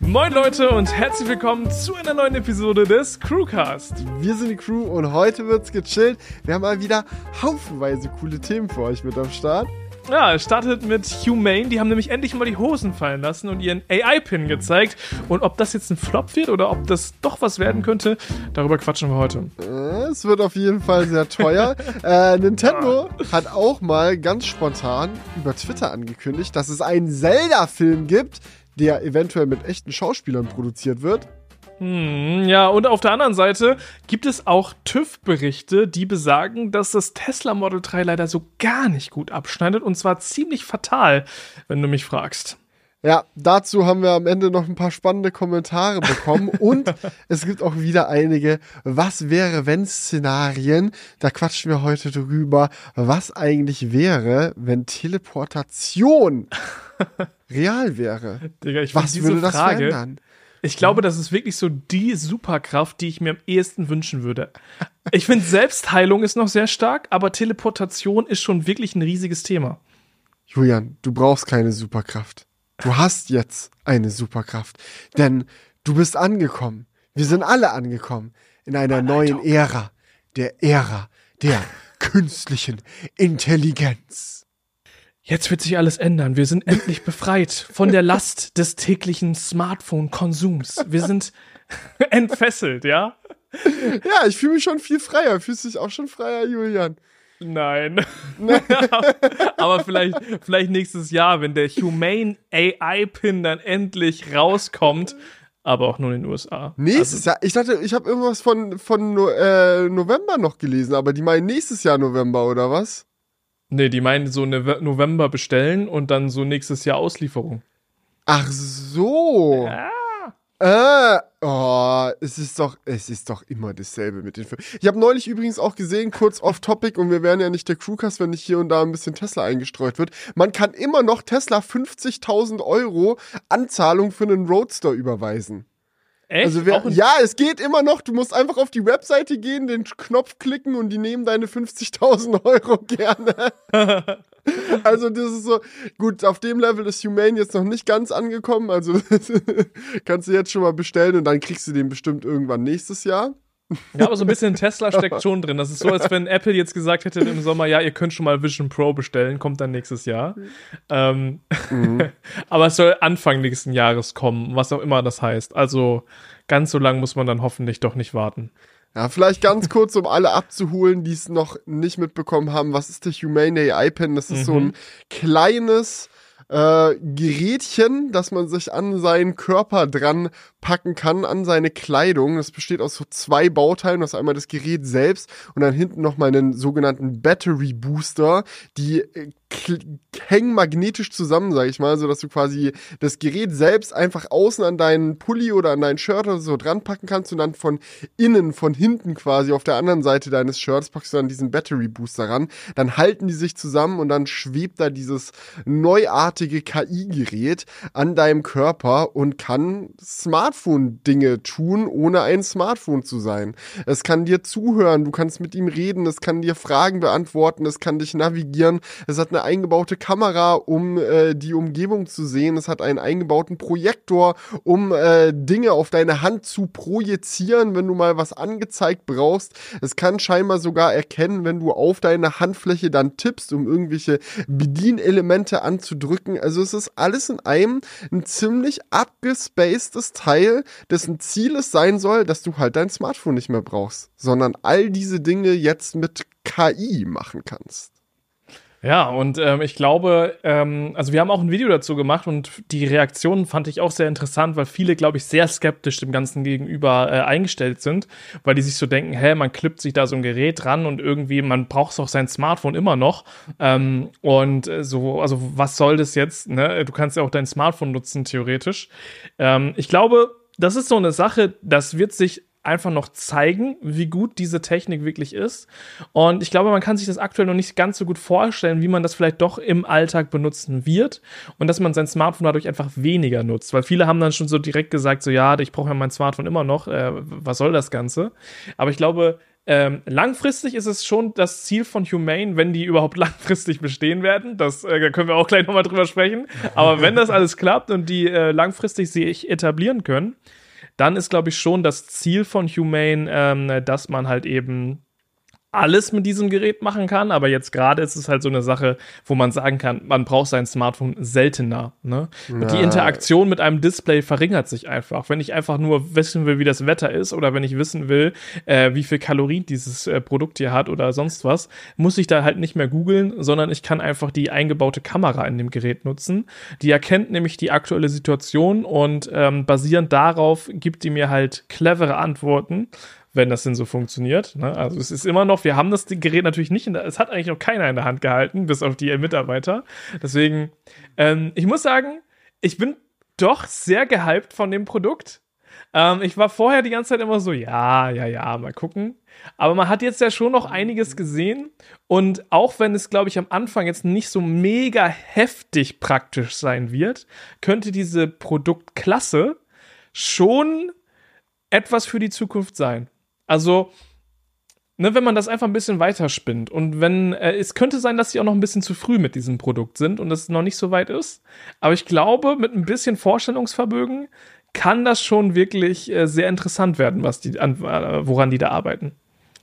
Moin Leute und herzlich willkommen zu einer neuen Episode des Crewcast. Wir sind die Crew und heute wird's gechillt. Wir haben mal wieder haufenweise coole Themen für euch mit am Start. Ja, es startet mit Humane. Die haben nämlich endlich mal die Hosen fallen lassen und ihren AI-Pin gezeigt. Und ob das jetzt ein Flop wird oder ob das doch was werden könnte, darüber quatschen wir heute. Äh, Es wird auf jeden Fall sehr teuer. äh, Nintendo hat auch mal ganz spontan über Twitter angekündigt, dass es einen Zelda-Film gibt, der eventuell mit echten Schauspielern produziert wird. Hm, ja, und auf der anderen Seite gibt es auch TÜV-Berichte, die besagen, dass das Tesla Model 3 leider so gar nicht gut abschneidet und zwar ziemlich fatal, wenn du mich fragst. Ja, dazu haben wir am Ende noch ein paar spannende Kommentare bekommen und es gibt auch wieder einige Was wäre wenn Szenarien. Da quatschen wir heute drüber, was eigentlich wäre, wenn Teleportation real wäre. Digga, ich Was würde das verändern? Ich glaube, das ist wirklich so die Superkraft, die ich mir am ehesten wünschen würde. Ich finde, Selbstheilung ist noch sehr stark, aber Teleportation ist schon wirklich ein riesiges Thema. Julian, du brauchst keine Superkraft. Du hast jetzt eine Superkraft, denn du bist angekommen. Wir sind alle angekommen in einer neuen Ära, der Ära der künstlichen Intelligenz. Jetzt wird sich alles ändern. Wir sind endlich befreit von der Last des täglichen Smartphone-Konsums. Wir sind entfesselt, ja? Ja, ich fühle mich schon viel freier. Fühlst du dich auch schon freier, Julian? Nein. Aber vielleicht, vielleicht nächstes Jahr, wenn der Humane AI-Pin dann endlich rauskommt. Aber auch nur in den USA. Nächstes Jahr? Ich dachte, ich habe irgendwas von, von äh, November noch gelesen, aber die meinen nächstes Jahr November, oder was? Nee, die meinen so Nove- November bestellen und dann so nächstes Jahr Auslieferung. Ach so. Äh, oh, es ist doch, es ist doch immer dasselbe mit den Filmen. Ich habe neulich übrigens auch gesehen, kurz off Topic, und wir wären ja nicht der Crewcast, wenn nicht hier und da ein bisschen Tesla eingestreut wird. Man kann immer noch Tesla 50.000 Euro Anzahlung für einen Roadster überweisen. Echt? Also wer, ja, es geht immer noch. Du musst einfach auf die Webseite gehen, den Knopf klicken und die nehmen deine 50.000 Euro gerne. also das ist so, gut, auf dem Level ist Humane jetzt noch nicht ganz angekommen. Also kannst du jetzt schon mal bestellen und dann kriegst du den bestimmt irgendwann nächstes Jahr. Ja, aber so ein bisschen Tesla steckt schon drin. Das ist so, als wenn Apple jetzt gesagt hätte im Sommer, ja, ihr könnt schon mal Vision Pro bestellen, kommt dann nächstes Jahr. Ähm, aber es soll Anfang nächsten Jahres kommen, was auch immer das heißt. Also ganz so lang muss man dann hoffentlich doch nicht warten. Ja, vielleicht ganz kurz, um alle abzuholen, die es noch nicht mitbekommen haben. Was ist der Humane AI Pen? Das ist so ein kleines äh, Gerätchen, das man sich an seinen Körper dran packen kann, an seine Kleidung. Das besteht aus so zwei Bauteilen. Das ist einmal das Gerät selbst und dann hinten nochmal einen sogenannten Battery Booster. Die äh, hängen magnetisch zusammen, sag ich mal, so dass du quasi das Gerät selbst einfach außen an deinen Pulli oder an dein Shirt oder so dran packen kannst und dann von innen, von hinten quasi auf der anderen Seite deines Shirts packst du dann diesen Battery Booster ran. Dann halten die sich zusammen und dann schwebt da dieses neuartige KI-Gerät an deinem Körper und kann Smartphone-Dinge tun, ohne ein Smartphone zu sein. Es kann dir zuhören, du kannst mit ihm reden, es kann dir Fragen beantworten, es kann dich navigieren. Es hat eine eingebaute Kamera, um äh, die Umgebung zu sehen. Es hat einen eingebauten Projektor, um äh, Dinge auf deine Hand zu projizieren, wenn du mal was angezeigt brauchst. Es kann scheinbar sogar erkennen, wenn du auf deine Handfläche dann tippst, um irgendwelche Bedienelemente anzudrücken. Also es ist alles in einem ein ziemlich abgespacedes Teil, dessen Ziel es sein soll, dass du halt dein Smartphone nicht mehr brauchst, sondern all diese Dinge jetzt mit KI machen kannst. Ja, und ähm, ich glaube, ähm, also wir haben auch ein Video dazu gemacht und die Reaktionen fand ich auch sehr interessant, weil viele, glaube ich, sehr skeptisch dem Ganzen gegenüber äh, eingestellt sind, weil die sich so denken, hä, man klippt sich da so ein Gerät ran und irgendwie, man braucht auch sein Smartphone immer noch. Ähm, und äh, so, also was soll das jetzt? Ne? Du kannst ja auch dein Smartphone nutzen, theoretisch. Ähm, ich glaube, das ist so eine Sache, das wird sich einfach noch zeigen, wie gut diese Technik wirklich ist. Und ich glaube, man kann sich das aktuell noch nicht ganz so gut vorstellen, wie man das vielleicht doch im Alltag benutzen wird und dass man sein Smartphone dadurch einfach weniger nutzt. Weil viele haben dann schon so direkt gesagt, so ja, ich brauche ja mein Smartphone immer noch, äh, was soll das Ganze? Aber ich glaube, Ähm, langfristig ist es schon das Ziel von Humane, wenn die überhaupt langfristig bestehen werden. Das äh, da können wir auch gleich nochmal drüber sprechen. Aber wenn das alles klappt und die äh, langfristig sich etablieren können, dann ist, glaube ich, schon das Ziel von Humane, ähm, dass man halt eben alles mit diesem Gerät machen kann, aber jetzt gerade ist es halt so eine Sache, wo man sagen kann, man braucht sein Smartphone seltener. Ne? Die Interaktion mit einem Display verringert sich einfach. Wenn ich einfach nur wissen will, wie das Wetter ist oder wenn ich wissen will, äh, wie viel Kalorien dieses äh, Produkt hier hat oder sonst was, muss ich da halt nicht mehr googeln, sondern ich kann einfach die eingebaute Kamera in dem Gerät nutzen. Die erkennt nämlich die aktuelle Situation und ähm, basierend darauf gibt die mir halt clevere Antworten wenn das denn so funktioniert. Ne? Also es ist immer noch, wir haben das Gerät natürlich nicht in der, es hat eigentlich noch keiner in der Hand gehalten, bis auf die Mitarbeiter. Deswegen, ähm, ich muss sagen, ich bin doch sehr gehypt von dem Produkt. Ähm, ich war vorher die ganze Zeit immer so, ja, ja, ja, mal gucken. Aber man hat jetzt ja schon noch einiges gesehen. Und auch wenn es, glaube ich, am Anfang jetzt nicht so mega heftig praktisch sein wird, könnte diese Produktklasse schon etwas für die Zukunft sein. Also, ne, wenn man das einfach ein bisschen weiterspinnt und wenn, äh, es könnte sein, dass sie auch noch ein bisschen zu früh mit diesem Produkt sind und es noch nicht so weit ist. Aber ich glaube, mit ein bisschen Vorstellungsvermögen kann das schon wirklich äh, sehr interessant werden, was die, an, äh, woran die da arbeiten.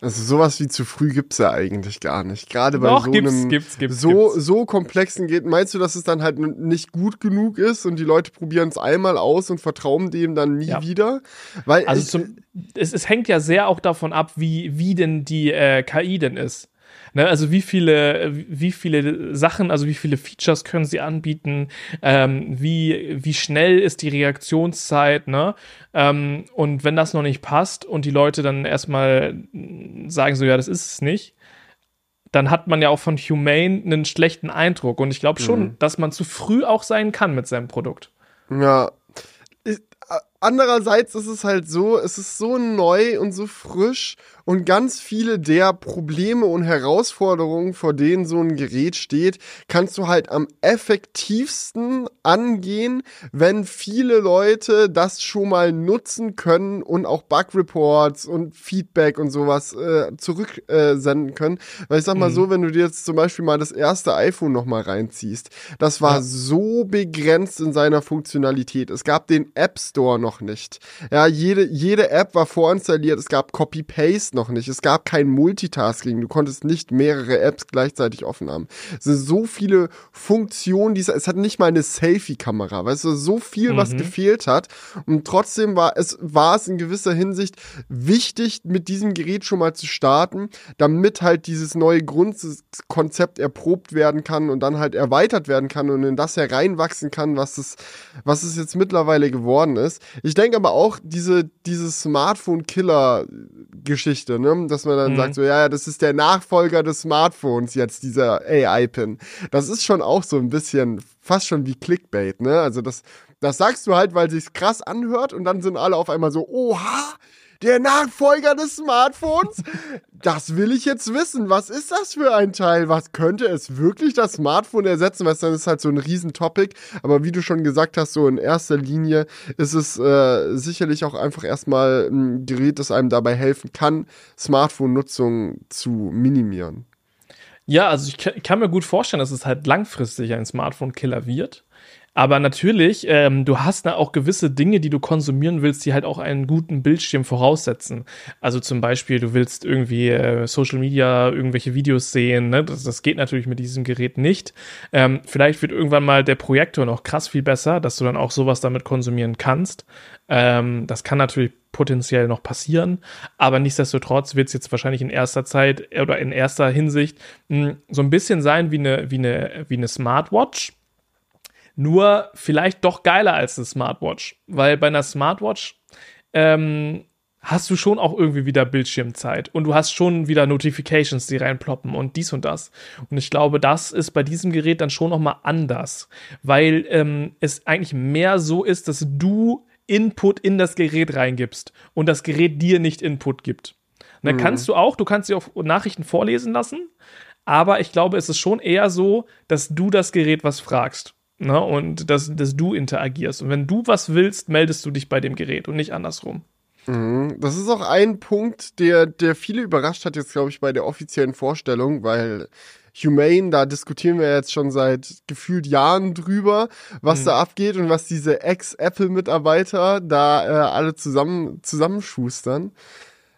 Also sowas wie zu früh gibt es ja eigentlich gar nicht. Gerade bei Doch, so gibt's, einem gibt's, gibt's, so, gibt's. so komplexen geht. Meinst du, dass es dann halt nicht gut genug ist und die Leute probieren es einmal aus und vertrauen dem dann nie Ja. wieder? Weil Also ich, zum, es, es hängt ja sehr auch davon ab, wie, wie denn die äh, KI denn ist. Ne, also wie viele, wie viele Sachen, also wie viele Features können sie anbieten, ähm, wie, wie schnell ist die Reaktionszeit, ne? Ähm, und wenn das noch nicht passt und die Leute dann erstmal sagen so, ja, das ist es nicht, dann hat man ja auch von Humane einen schlechten Eindruck. Und ich glaube schon, Mhm. dass man zu früh auch sein kann mit seinem Produkt. Ja. Andererseits ist es halt so, es ist so neu und so frisch und ganz viele der Probleme und Herausforderungen, vor denen so ein Gerät steht, kannst du halt am effektivsten angehen, wenn viele Leute das schon mal nutzen können und auch Bug-Reports und Feedback und sowas äh, zurücksenden äh, können. Weil ich sag mal Mhm. so, wenn du dir jetzt zum Beispiel mal das erste iPhone noch mal reinziehst, das war Ja. so begrenzt in seiner Funktionalität. Es gab den App Store noch nicht. Ja, jede, jede App war vorinstalliert. Es gab Copy-Paste noch nicht. Es gab kein Multitasking. Du konntest nicht mehrere Apps gleichzeitig offen haben. Es sind so viele Funktionen, die es, es hat nicht mal eine Selfie-Kamera. Weißt du, so viel, was Mhm. gefehlt hat. Und trotzdem war es, war es in gewisser Hinsicht wichtig, mit diesem Gerät schon mal zu starten, damit halt dieses neue Grundkonzept erprobt werden kann und dann halt erweitert werden kann und in das hereinwachsen kann, was es, was es jetzt mittlerweile geworden ist. Ich denke aber auch, diese, diese Smartphone-Killer-Geschichte, ne? dass man dann Mhm. sagt, so, ja, ja, das ist der Nachfolger des Smartphones jetzt, dieser AI-Pin. Das ist schon auch so ein bisschen, fast schon wie Clickbait, ne? Also das, das sagst du halt, weil sich's krass anhört und dann sind alle auf einmal so, oha, der Nachfolger des Smartphones? Das will ich jetzt wissen. Was ist das für ein Teil? Was könnte es wirklich das Smartphone ersetzen? Weil dann ist halt so ein Riesentopic. Aber wie du schon gesagt hast, so in erster Linie ist es äh, sicherlich auch einfach erstmal ein Gerät, das einem dabei helfen kann, Smartphone-Nutzung zu minimieren. Ja, also ich kann mir gut vorstellen, dass es halt langfristig ein Smartphone-Killer wird. Aber natürlich, ähm, du hast da auch gewisse Dinge, die du konsumieren willst, die halt auch einen guten Bildschirm voraussetzen. Also zum Beispiel, du willst irgendwie äh, Social Media, irgendwelche Videos sehen. Ne? Das, das geht natürlich mit diesem Gerät nicht. Ähm, vielleicht wird irgendwann mal der Projektor noch krass viel besser, dass du dann auch sowas damit konsumieren kannst. Ähm, das kann natürlich potenziell noch passieren, aber nichtsdestotrotz wird es jetzt wahrscheinlich in erster Zeit oder in erster Hinsicht mh, so ein bisschen sein wie eine, wie eine, wie eine Smartwatch. Nur vielleicht doch geiler als eine Smartwatch, weil bei einer Smartwatch ähm, hast du schon auch irgendwie wieder Bildschirmzeit und du hast schon wieder Notifications, die reinploppen und dies und das. Und ich glaube, das ist bei diesem Gerät dann schon noch mal anders, weil ähm, es eigentlich mehr so ist, dass du Input in das Gerät reingibst und das Gerät dir nicht Input gibt. Und dann Mhm. kannst du auch, du kannst dir auch Nachrichten vorlesen lassen, aber ich glaube, es ist schon eher so, dass du das Gerät was fragst. Ne? Und dass, dass du interagierst. Und wenn du was willst, meldest du dich bei dem Gerät und nicht andersrum. Mhm. Das ist auch ein Punkt, der, der viele überrascht hat, jetzt glaube ich, bei der offiziellen Vorstellung, weil Humane, da diskutieren wir jetzt schon seit gefühlt Jahren drüber, was mhm. da abgeht und was diese Ex-Apple-Mitarbeiter da äh, alle zusammen zusammenschustern.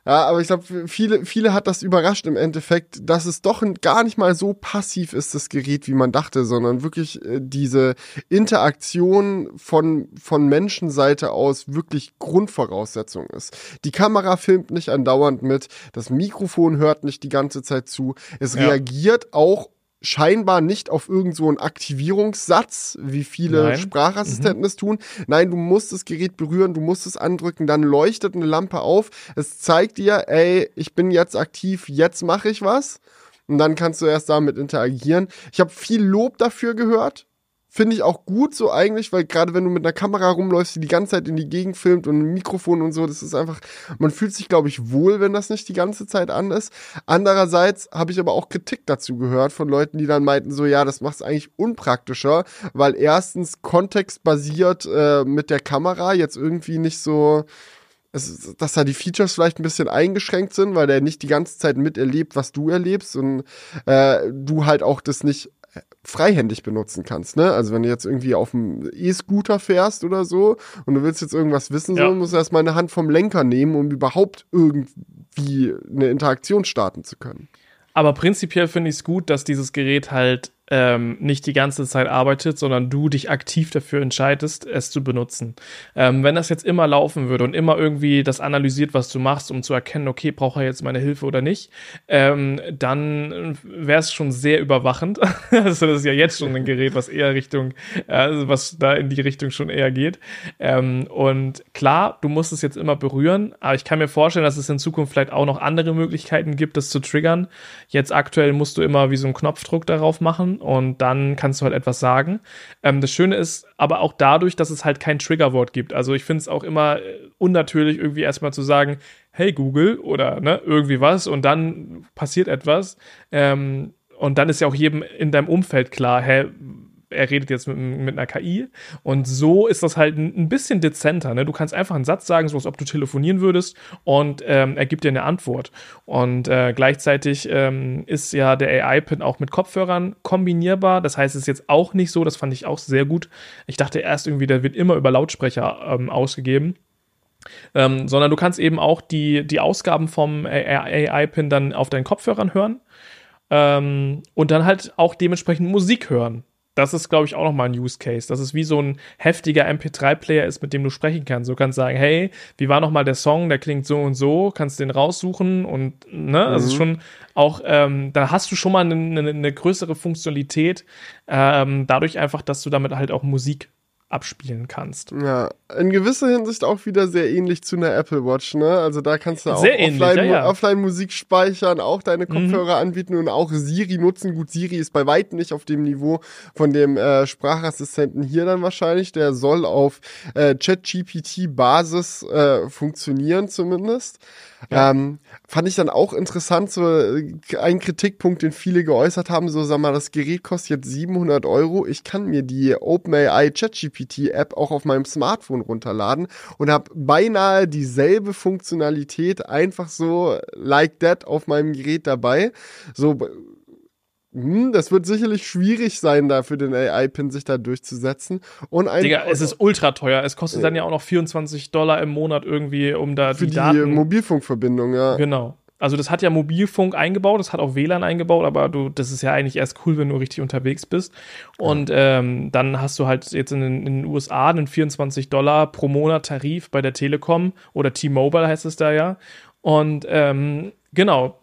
Ja, aber ich glaube, viele, viele hat das überrascht im Endeffekt, dass es doch gar nicht mal so passiv ist, das Gerät, wie man dachte, sondern wirklich äh, diese Interaktion von, von Menschenseite aus wirklich Grundvoraussetzung ist. Die Kamera filmt nicht andauernd mit, das Mikrofon hört nicht die ganze Zeit zu, es ja. reagiert auch scheinbar nicht auf irgendeinen so Aktivierungssatz, wie viele Nein. Sprachassistenten mhm. es tun. Nein, du musst das Gerät berühren, du musst es andrücken, dann leuchtet eine Lampe auf. Es zeigt dir, ey, ich bin jetzt aktiv, jetzt mache ich was. Und dann kannst du erst damit interagieren. Ich habe viel Lob dafür gehört, Finde ich auch gut so eigentlich, weil gerade wenn du mit einer Kamera rumläufst, die die ganze Zeit in die Gegend filmt und ein Mikrofon und so, das ist einfach, man fühlt sich, glaube ich, wohl, wenn das nicht die ganze Zeit an ist. Andererseits habe ich aber auch Kritik dazu gehört von Leuten, die dann meinten, so ja, das macht es eigentlich unpraktischer, weil erstens kontextbasiert äh, mit der Kamera jetzt irgendwie nicht so es, dass da die Features vielleicht ein bisschen eingeschränkt sind, weil der nicht die ganze Zeit miterlebt, was du erlebst und äh, du halt auch das nicht freihändig benutzen kannst, ne? Also wenn du jetzt irgendwie auf dem E-Scooter fährst oder so und du willst jetzt irgendwas wissen, ja. so musst du erstmal eine Hand vom Lenker nehmen, um überhaupt irgendwie eine Interaktion starten zu können. Aber prinzipiell finde ich es gut, dass dieses Gerät halt ähm, nicht die ganze Zeit arbeitet, sondern du dich aktiv dafür entscheidest, es zu benutzen. Ähm, wenn das jetzt immer laufen würde und immer irgendwie das analysiert, was du machst, um zu erkennen, okay, braucht er jetzt meine Hilfe oder nicht, ähm, dann wäre es schon sehr überwachend. also das ist ja jetzt schon ein Gerät, was eher Richtung, also was da in die Richtung schon eher geht. Ähm, und klar, du musst es jetzt immer berühren, aber ich kann mir vorstellen, dass es in Zukunft vielleicht auch noch andere Möglichkeiten gibt, das zu triggern. Jetzt aktuell musst du immer wie so einen Knopfdruck darauf machen und dann kannst du halt etwas sagen. Ähm, das Schöne ist aber auch dadurch, dass es halt kein Triggerwort gibt. Also ich finde es auch immer äh, unnatürlich, irgendwie erstmal zu sagen, hey Google oder ne, irgendwie was und dann passiert etwas. Ähm, und dann ist ja auch jedem in deinem Umfeld klar, hä, er redet jetzt mit, mit einer KI. Und so ist das halt ein, bisschen dezenter. Ne? Du kannst einfach einen Satz sagen, so als ob du telefonieren würdest, und ähm, er gibt dir eine Antwort. Und äh, gleichzeitig ähm, ist ja der AI-Pin auch mit Kopfhörern kombinierbar. Das heißt, es ist jetzt auch nicht so, das fand ich auch sehr gut. Ich dachte erst irgendwie, der wird immer über Lautsprecher ähm, ausgegeben. Ähm, sondern du kannst eben auch die, die Ausgaben vom AI-Pin dann auf deinen Kopfhörern hören ähm, und dann halt auch dementsprechend Musik hören das ist, glaube ich, auch nochmal ein Use Case. Das ist wie so ein heftiger MP3-Player ist, mit dem du sprechen kannst. Du kannst sagen, hey, wie war nochmal der Song, der klingt so und so, kannst den raussuchen und, ne, mhm. also schon auch, ähm, da hast du schon mal eine, eine, eine größere Funktionalität, ähm, dadurch einfach, dass du damit halt auch Musik abspielen kannst. Ja, in gewisser Hinsicht auch wieder sehr ähnlich zu einer Apple Watch, ne? Also da kannst du auch offline, ja, ja. offline, Musik speichern, auch deine mhm. Kopfhörer mhm. anbieten und auch Siri nutzen. Gut, Siri ist bei weitem nicht auf dem Niveau von dem äh, Sprachassistenten hier dann wahrscheinlich. Der soll auf äh, ChatGPT-Basis äh, funktionieren zumindest. Ja. Ähm, fand ich dann auch interessant, so äh, ein Kritikpunkt, den viele geäußert haben, so sag mal, das Gerät kostet jetzt 700 Euro, ich kann mir die OpenAI ChatGPT App auch auf meinem Smartphone runterladen und habe beinahe dieselbe Funktionalität einfach so like that auf meinem Gerät dabei. So hm, das wird sicherlich schwierig sein, da für den AI-Pin sich da durchzusetzen. Und ein Digga, es ist ultra teuer. Es kostet dann ja auch noch 24 Dollar im Monat irgendwie, um da für die, die Daten Mobilfunkverbindung, ja. Genau. Also das hat ja Mobilfunk eingebaut, das hat auch WLAN eingebaut, aber du, das ist ja eigentlich erst cool, wenn du richtig unterwegs bist. Und ja. ähm, dann hast du halt jetzt in, in, den USA einen 24 Dollar pro Monat Tarif bei der Telekom oder T-Mobile heißt es da ja. Und ähm, genau,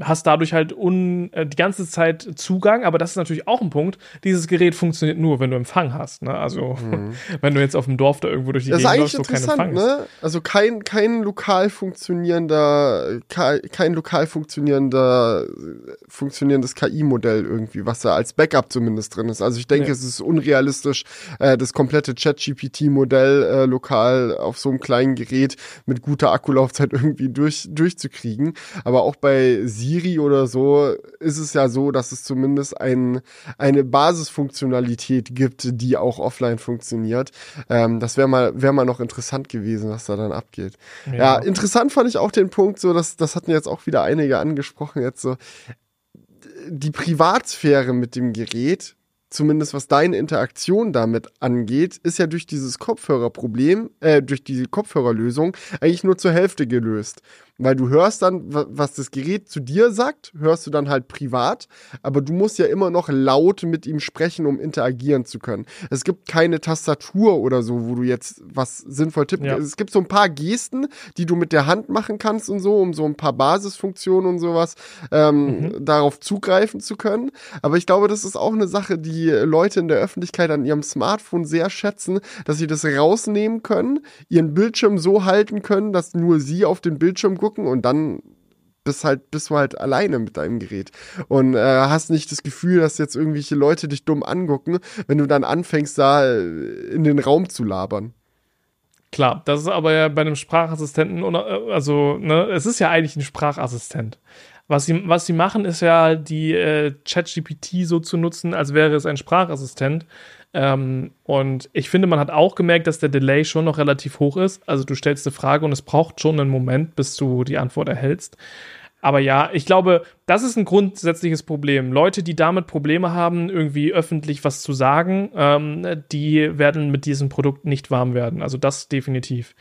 hast dadurch halt un, äh, die ganze Zeit Zugang, aber das ist natürlich auch ein Punkt. Dieses Gerät funktioniert nur, wenn du Empfang hast. Ne? Also, mhm. wenn du jetzt auf dem Dorf da irgendwo durch die das Gegend läufst, wo kein Empfang ne? ist. Also kein, kein lokal funktionierender, kein lokal funktionierender, funktionierendes KI-Modell irgendwie, was da als Backup zumindest drin ist. Also ich denke, nee. es ist unrealistisch, äh, das komplette Chat-GPT-Modell äh, lokal auf so einem kleinen Gerät mit guter Akkulaufzeit irgendwie durch, durchzukriegen. Aber auch bei Siri oder so ist es ja so, dass es zumindest ein, eine Basisfunktionalität gibt, die auch offline funktioniert. Ähm, das wäre mal, wäre mal noch interessant gewesen, was da dann abgeht. Ja. ja, interessant fand ich auch den Punkt, so dass das hatten jetzt auch wieder einige angesprochen, jetzt so die Privatsphäre mit dem Gerät zumindest was deine Interaktion damit angeht, ist ja durch dieses Kopfhörerproblem, äh, durch diese Kopfhörerlösung eigentlich nur zur Hälfte gelöst. Weil du hörst dann, was das Gerät zu dir sagt, hörst du dann halt privat, aber du musst ja immer noch laut mit ihm sprechen, um interagieren zu können. Es gibt keine Tastatur oder so, wo du jetzt was sinnvoll tippen kannst. Ja. Es gibt so ein paar Gesten, die du mit der Hand machen kannst und so, um so ein paar Basisfunktionen und sowas ähm, mhm. darauf zugreifen zu können. Aber ich glaube, das ist auch eine Sache, die Leute in der Öffentlichkeit an ihrem Smartphone sehr schätzen, dass sie das rausnehmen können, ihren Bildschirm so halten können, dass nur sie auf den Bildschirm gucken und dann bist halt bist du halt alleine mit deinem Gerät und äh, hast nicht das Gefühl, dass jetzt irgendwelche Leute dich dumm angucken, wenn du dann anfängst da äh, in den Raum zu labern. Klar, das ist aber ja bei einem Sprachassistenten, äh, also ne, es ist ja eigentlich ein Sprachassistent. Was sie, was sie machen, ist ja die äh, ChatGPT so zu nutzen, als wäre es ein Sprachassistent. Ähm, und ich finde, man hat auch gemerkt, dass der Delay schon noch relativ hoch ist. Also du stellst eine Frage und es braucht schon einen Moment, bis du die Antwort erhältst. Aber ja, ich glaube, das ist ein grundsätzliches Problem. Leute, die damit Probleme haben, irgendwie öffentlich was zu sagen, ähm, die werden mit diesem Produkt nicht warm werden. Also das definitiv.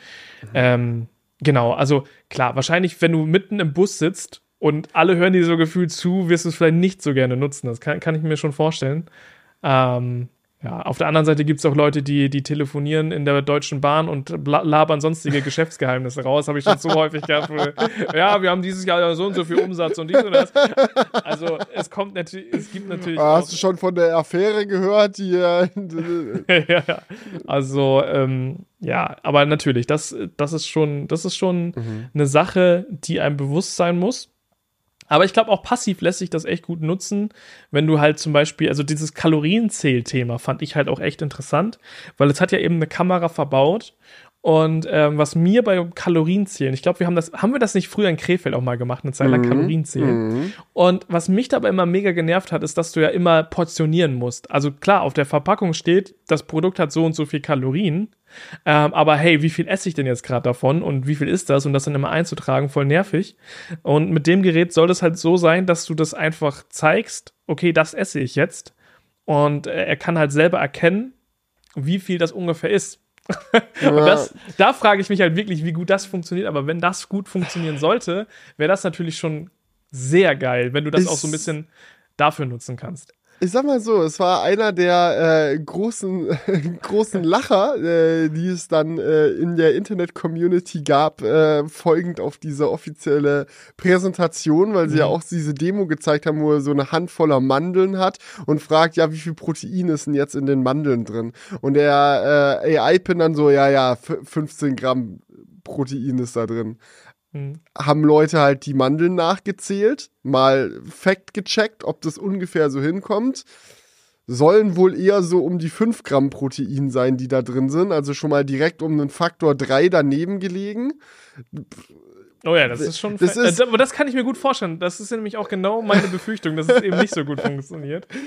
Mhm. Ähm, genau, also klar, wahrscheinlich, wenn du mitten im Bus sitzt und alle hören dir so gefühlt zu, wirst du es vielleicht nicht so gerne nutzen. Das kann, kann ich mir schon vorstellen. Ähm, ja, auf der anderen Seite gibt es auch Leute, die, die telefonieren in der Deutschen Bahn und labern sonstige Geschäftsgeheimnisse raus. Habe ich schon so häufig gehabt. Ja, wir haben dieses Jahr so und so viel Umsatz und dies und das. Also es kommt natürlich, es gibt natürlich. Ah, hast du schon von der Affäre gehört? Die, äh, ja, ja. Also, ähm, ja, aber natürlich, das, das ist schon, das ist schon mhm. eine Sache, die einem bewusst sein muss. Aber ich glaube, auch passiv lässt sich das echt gut nutzen, wenn du halt zum Beispiel, also dieses Kalorienzählthema fand ich halt auch echt interessant, weil es hat ja eben eine Kamera verbaut und ähm, was mir bei Kalorienzählen, ich glaube, wir haben das, haben wir das nicht früher in Krefeld auch mal gemacht, eine Zeit lang mhm. Kalorienzählen. Mhm. Und was mich dabei immer mega genervt hat, ist, dass du ja immer portionieren musst. Also klar, auf der Verpackung steht, das Produkt hat so und so viel Kalorien. Ähm, aber hey, wie viel esse ich denn jetzt gerade davon und wie viel ist das? Und das dann immer einzutragen, voll nervig. Und mit dem Gerät soll es halt so sein, dass du das einfach zeigst, okay, das esse ich jetzt. Und äh, er kann halt selber erkennen, wie viel das ungefähr ist. Und das, da frage ich mich halt wirklich, wie gut das funktioniert. Aber wenn das gut funktionieren sollte, wäre das natürlich schon sehr geil, wenn du das ist, auch so ein bisschen dafür nutzen kannst ich sag mal so, es war einer der äh, großen, großen Lacher, äh, die es dann äh, in der Internet-Community gab, äh, folgend auf diese offizielle Präsentation, weil sie mhm. ja auch diese Demo gezeigt haben, wo er so eine Handvoller Mandeln hat und fragt, ja, wie viel Protein ist denn jetzt in den Mandeln drin? Und der äh, AI-Pin dann so, ja, ja, 15 Gramm Protein ist da drin. Mhm. Haben Leute halt die Mandeln nachgezählt, mal Fact gecheckt, ob das ungefähr so hinkommt. Sollen wohl eher so um die 5 Gramm Protein sein, die da drin sind. Also schon mal direkt um einen Faktor 3 daneben gelegen. Oh ja, das ist schon. Das ist, aber das kann ich mir gut vorstellen. Das ist nämlich auch genau meine Befürchtung, dass es eben nicht so gut funktioniert.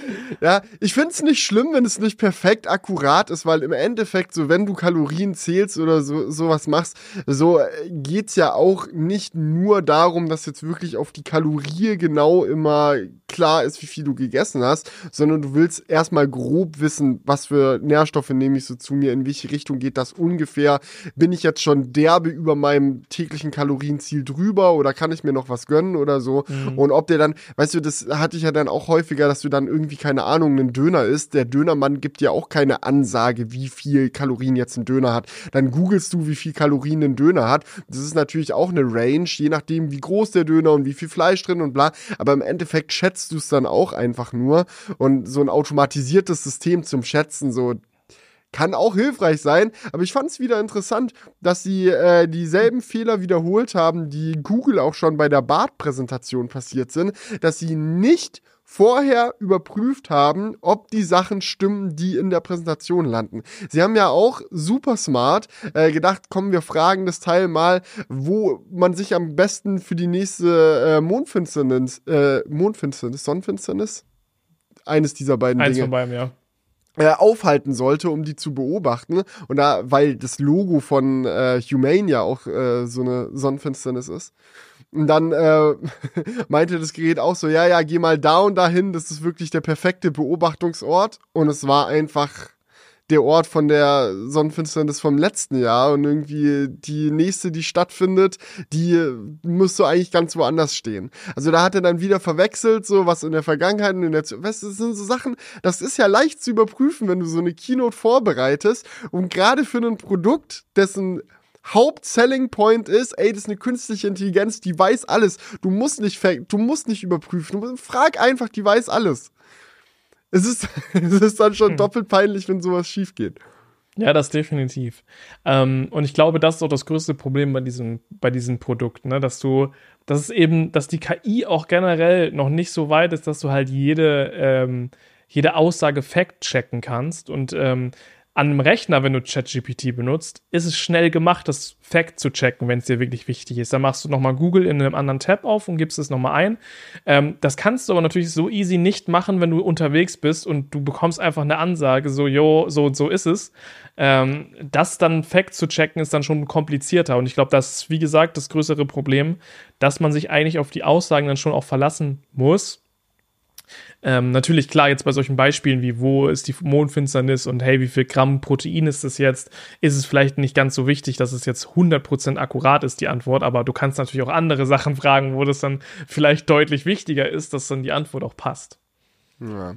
Ja, ich finde es nicht schlimm, wenn es nicht perfekt akkurat ist, weil im Endeffekt, so wenn du Kalorien zählst oder so sowas machst, so äh, geht's ja auch nicht nur darum, dass jetzt wirklich auf die Kalorie genau immer klar ist, wie viel du gegessen hast, sondern du willst erstmal grob wissen, was für Nährstoffe nehme ich so zu mir, in welche Richtung geht das ungefähr. Bin ich jetzt schon derbe über meinem täglichen Kalorien Ziel drüber oder kann ich mir noch was gönnen oder so. Mhm. Und ob der dann, weißt du, das hatte ich ja dann auch häufiger, dass du dann irgendwie, keine Ahnung, einen Döner isst. Der Dönermann gibt ja auch keine Ansage, wie viel Kalorien jetzt ein Döner hat. Dann googelst du, wie viel Kalorien ein Döner hat. Das ist natürlich auch eine Range, je nachdem, wie groß der Döner und wie viel Fleisch drin und bla. Aber im Endeffekt schätzt du es dann auch einfach nur. Und so ein automatisiertes System zum Schätzen, so, kann auch hilfreich sein, aber ich fand es wieder interessant, dass sie äh, dieselben Fehler wiederholt haben, die Google auch schon bei der BART-Präsentation passiert sind, dass sie nicht vorher überprüft haben, ob die Sachen stimmen, die in der Präsentation landen. Sie haben ja auch super smart äh, gedacht, kommen wir fragen das Teil mal, wo man sich am besten für die nächste äh, Mondfinsternis, äh, Mondfinsternis, Sonnenfinsternis, eines dieser beiden Eins Dinge. von beiden, ja. Äh, aufhalten sollte, um die zu beobachten. Und da, weil das Logo von äh, Humane ja auch äh, so eine Sonnenfinsternis ist. Und dann äh, meinte das Gerät auch so, ja, ja, geh mal da und dahin, das ist wirklich der perfekte Beobachtungsort. Und es war einfach der Ort von der Sonnenfinsternis vom letzten Jahr und irgendwie die nächste, die stattfindet, die müsste eigentlich ganz woanders stehen. Also da hat er dann wieder verwechselt, so was in der Vergangenheit und in der Weißt du, das sind so Sachen, das ist ja leicht zu überprüfen, wenn du so eine Keynote vorbereitest und gerade für ein Produkt, dessen Hauptselling Point ist, ey, das ist eine künstliche Intelligenz, die weiß alles. Du musst nicht, du musst nicht überprüfen. Frag einfach, die weiß alles. Es ist, es ist dann schon hm. doppelt peinlich, wenn sowas schief geht. Ja, das definitiv. Ähm, und ich glaube, das ist auch das größte Problem bei diesem, bei diesem Produkt, ne? dass du, dass es eben, dass die KI auch generell noch nicht so weit ist, dass du halt jede, ähm, jede Aussage fact-checken kannst. Und ähm, an einem Rechner, wenn du ChatGPT benutzt, ist es schnell gemacht, das Fact zu checken, wenn es dir wirklich wichtig ist. Dann machst du nochmal Google in einem anderen Tab auf und gibst es nochmal ein. Ähm, das kannst du aber natürlich so easy nicht machen, wenn du unterwegs bist und du bekommst einfach eine Ansage, so, jo, so und so ist es. Ähm, das dann Fact zu checken, ist dann schon komplizierter. Und ich glaube, das ist, wie gesagt, das größere Problem, dass man sich eigentlich auf die Aussagen dann schon auch verlassen muss ähm, natürlich, klar, jetzt bei solchen Beispielen wie, wo ist die Mondfinsternis und hey, wie viel Gramm Protein ist das jetzt, ist es vielleicht nicht ganz so wichtig, dass es jetzt 100% akkurat ist, die Antwort, aber du kannst natürlich auch andere Sachen fragen, wo das dann vielleicht deutlich wichtiger ist, dass dann die Antwort auch passt. Ja.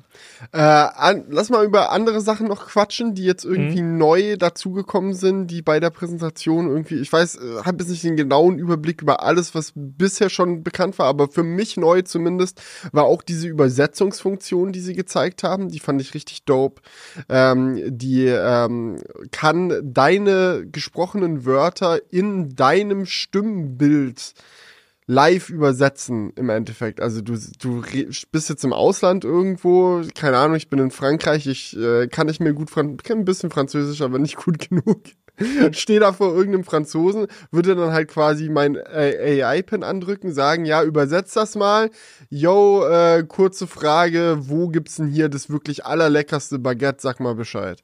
Äh, an, lass mal über andere Sachen noch quatschen, die jetzt irgendwie mhm. neu dazugekommen sind, die bei der Präsentation irgendwie, ich weiß, äh, habe jetzt nicht den genauen Überblick über alles, was bisher schon bekannt war, aber für mich neu zumindest war auch diese Übersetzungsfunktion, die sie gezeigt haben, die fand ich richtig dope. Ähm, die ähm, kann deine gesprochenen Wörter in deinem Stimmbild live übersetzen im Endeffekt. Also du, du bist jetzt im Ausland irgendwo, keine Ahnung, ich bin in Frankreich, ich äh, kann nicht mehr gut, Fran kann ein bisschen Französisch, aber nicht gut genug. Stehe da vor irgendeinem Franzosen, würde dann halt quasi mein AI-Pin andrücken, sagen, ja, übersetzt das mal. Yo, äh, kurze Frage, wo gibt's denn hier das wirklich allerleckerste Baguette? Sag mal Bescheid.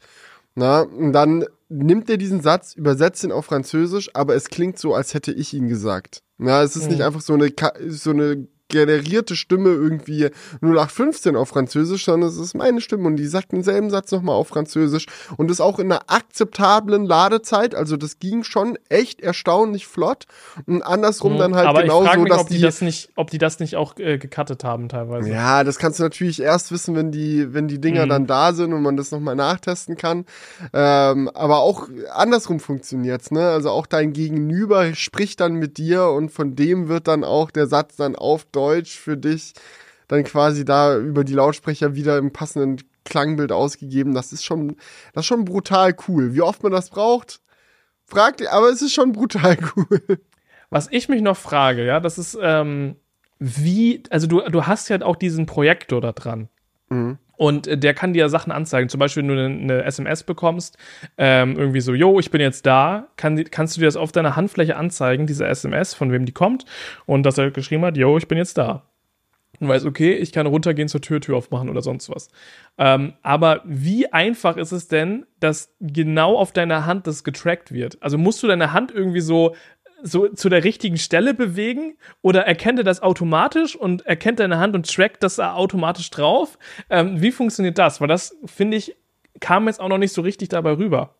Na, und dann nimmt er diesen Satz, übersetzt ihn auf Französisch, aber es klingt so, als hätte ich ihn gesagt. Ja, es ist mhm. nicht einfach so eine, so eine generierte Stimme irgendwie 0815 auf Französisch, sondern es ist meine Stimme und die sagt denselben Satz nochmal auf Französisch und ist auch in einer akzeptablen Ladezeit, also das ging schon echt erstaunlich flott und andersrum mhm, dann halt aber genauso, ich frag mich, dass ob die, die, das nicht, ob die das nicht auch äh, gecuttet haben teilweise. Ja, das kannst du natürlich erst wissen, wenn die, wenn die Dinger mhm. dann da sind und man das nochmal nachtesten kann. Ähm, aber auch andersrum funktioniert's, ne? Also auch dein Gegenüber spricht dann mit dir und von dem wird dann auch der Satz dann auf Deutsch für dich dann quasi da über die Lautsprecher wieder im passenden Klangbild ausgegeben. Das ist schon, das ist schon brutal cool. Wie oft man das braucht, fragt, aber es ist schon brutal cool. Was ich mich noch frage, ja, das ist, ähm, wie, also du, du hast ja auch diesen Projektor da dran. Mhm. Und äh, der kann dir Sachen anzeigen. Zum Beispiel, wenn du eine, SMS bekommst, ähm, irgendwie so, yo, ich bin jetzt da, kann, kannst du dir das auf deiner Handfläche anzeigen, diese SMS, von wem die kommt, und dass er geschrieben hat, yo, ich bin jetzt da. Und weiß, okay, ich kann runtergehen zur Tür, Tür aufmachen oder sonst was. Ähm, aber wie einfach ist es denn, dass genau auf deiner Hand das getrackt wird? Also musst du deine Hand irgendwie so so zu der richtigen Stelle bewegen oder erkennt er das automatisch und erkennt deine Hand und trackt das automatisch drauf? Ähm, wie funktioniert das? Weil das, finde ich, kam jetzt auch noch nicht so richtig dabei rüber.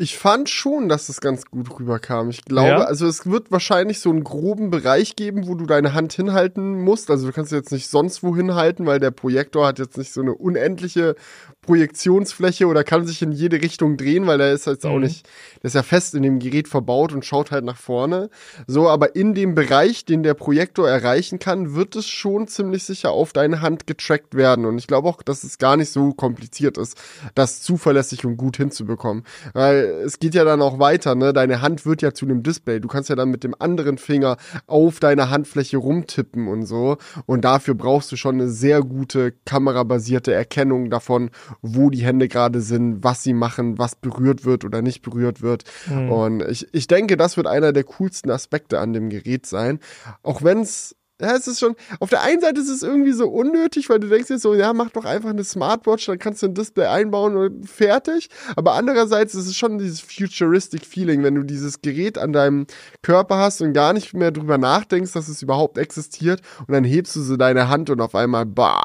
Ich fand schon, dass es ganz gut rüberkam. Ich glaube, ja? also es wird wahrscheinlich so einen groben Bereich geben, wo du deine Hand hinhalten musst. Also du kannst jetzt nicht sonst wo hinhalten, weil der Projektor hat jetzt nicht so eine unendliche Projektionsfläche oder kann sich in jede Richtung drehen, weil der ist jetzt mhm. auch nicht, der ist ja fest in dem Gerät verbaut und schaut halt nach vorne. So, aber in dem Bereich, den der Projektor erreichen kann, wird es schon ziemlich sicher auf deine Hand getrackt werden. Und ich glaube auch, dass es gar nicht so kompliziert ist, das zuverlässig und gut hinzubekommen. Weil es geht ja dann auch weiter, ne? Deine Hand wird ja zu einem Display. Du kannst ja dann mit dem anderen Finger auf deiner Handfläche rumtippen und so. Und dafür brauchst du schon eine sehr gute kamerabasierte Erkennung davon, wo die Hände gerade sind, was sie machen, was berührt wird oder nicht berührt wird. Mhm. Und ich, ich denke, das wird einer der coolsten Aspekte an dem Gerät sein. Auch wenn es ja, es ist schon, auf der einen Seite ist es irgendwie so unnötig, weil du denkst jetzt so, ja, mach doch einfach eine Smartwatch, dann kannst du ein Display einbauen und fertig. Aber andererseits ist es schon dieses futuristic Feeling, wenn du dieses Gerät an deinem Körper hast und gar nicht mehr drüber nachdenkst, dass es überhaupt existiert und dann hebst du so deine Hand und auf einmal, bah,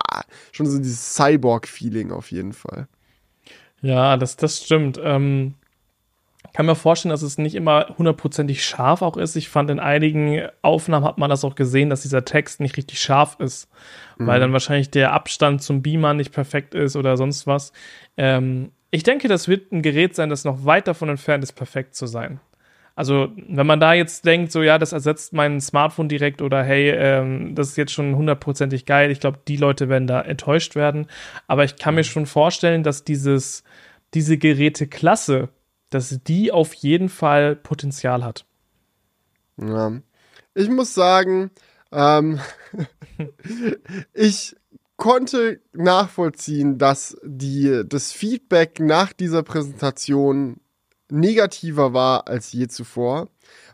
schon so dieses Cyborg-Feeling auf jeden Fall. Ja, das, das stimmt. Ähm kann mir vorstellen, dass es nicht immer hundertprozentig scharf auch ist. Ich fand in einigen Aufnahmen hat man das auch gesehen, dass dieser Text nicht richtig scharf ist, mhm. weil dann wahrscheinlich der Abstand zum Beamer nicht perfekt ist oder sonst was. Ähm, ich denke, das wird ein Gerät sein, das noch weit davon entfernt ist, perfekt zu sein. Also, wenn man da jetzt denkt, so ja, das ersetzt mein Smartphone direkt oder hey, ähm, das ist jetzt schon hundertprozentig geil, ich glaube, die Leute werden da enttäuscht werden. Aber ich kann mir mhm. schon vorstellen, dass dieses, diese Geräteklasse dass die auf jeden Fall Potenzial hat. Ja. Ich muss sagen, ähm, ich konnte nachvollziehen, dass die, das Feedback nach dieser Präsentation negativer war als je zuvor.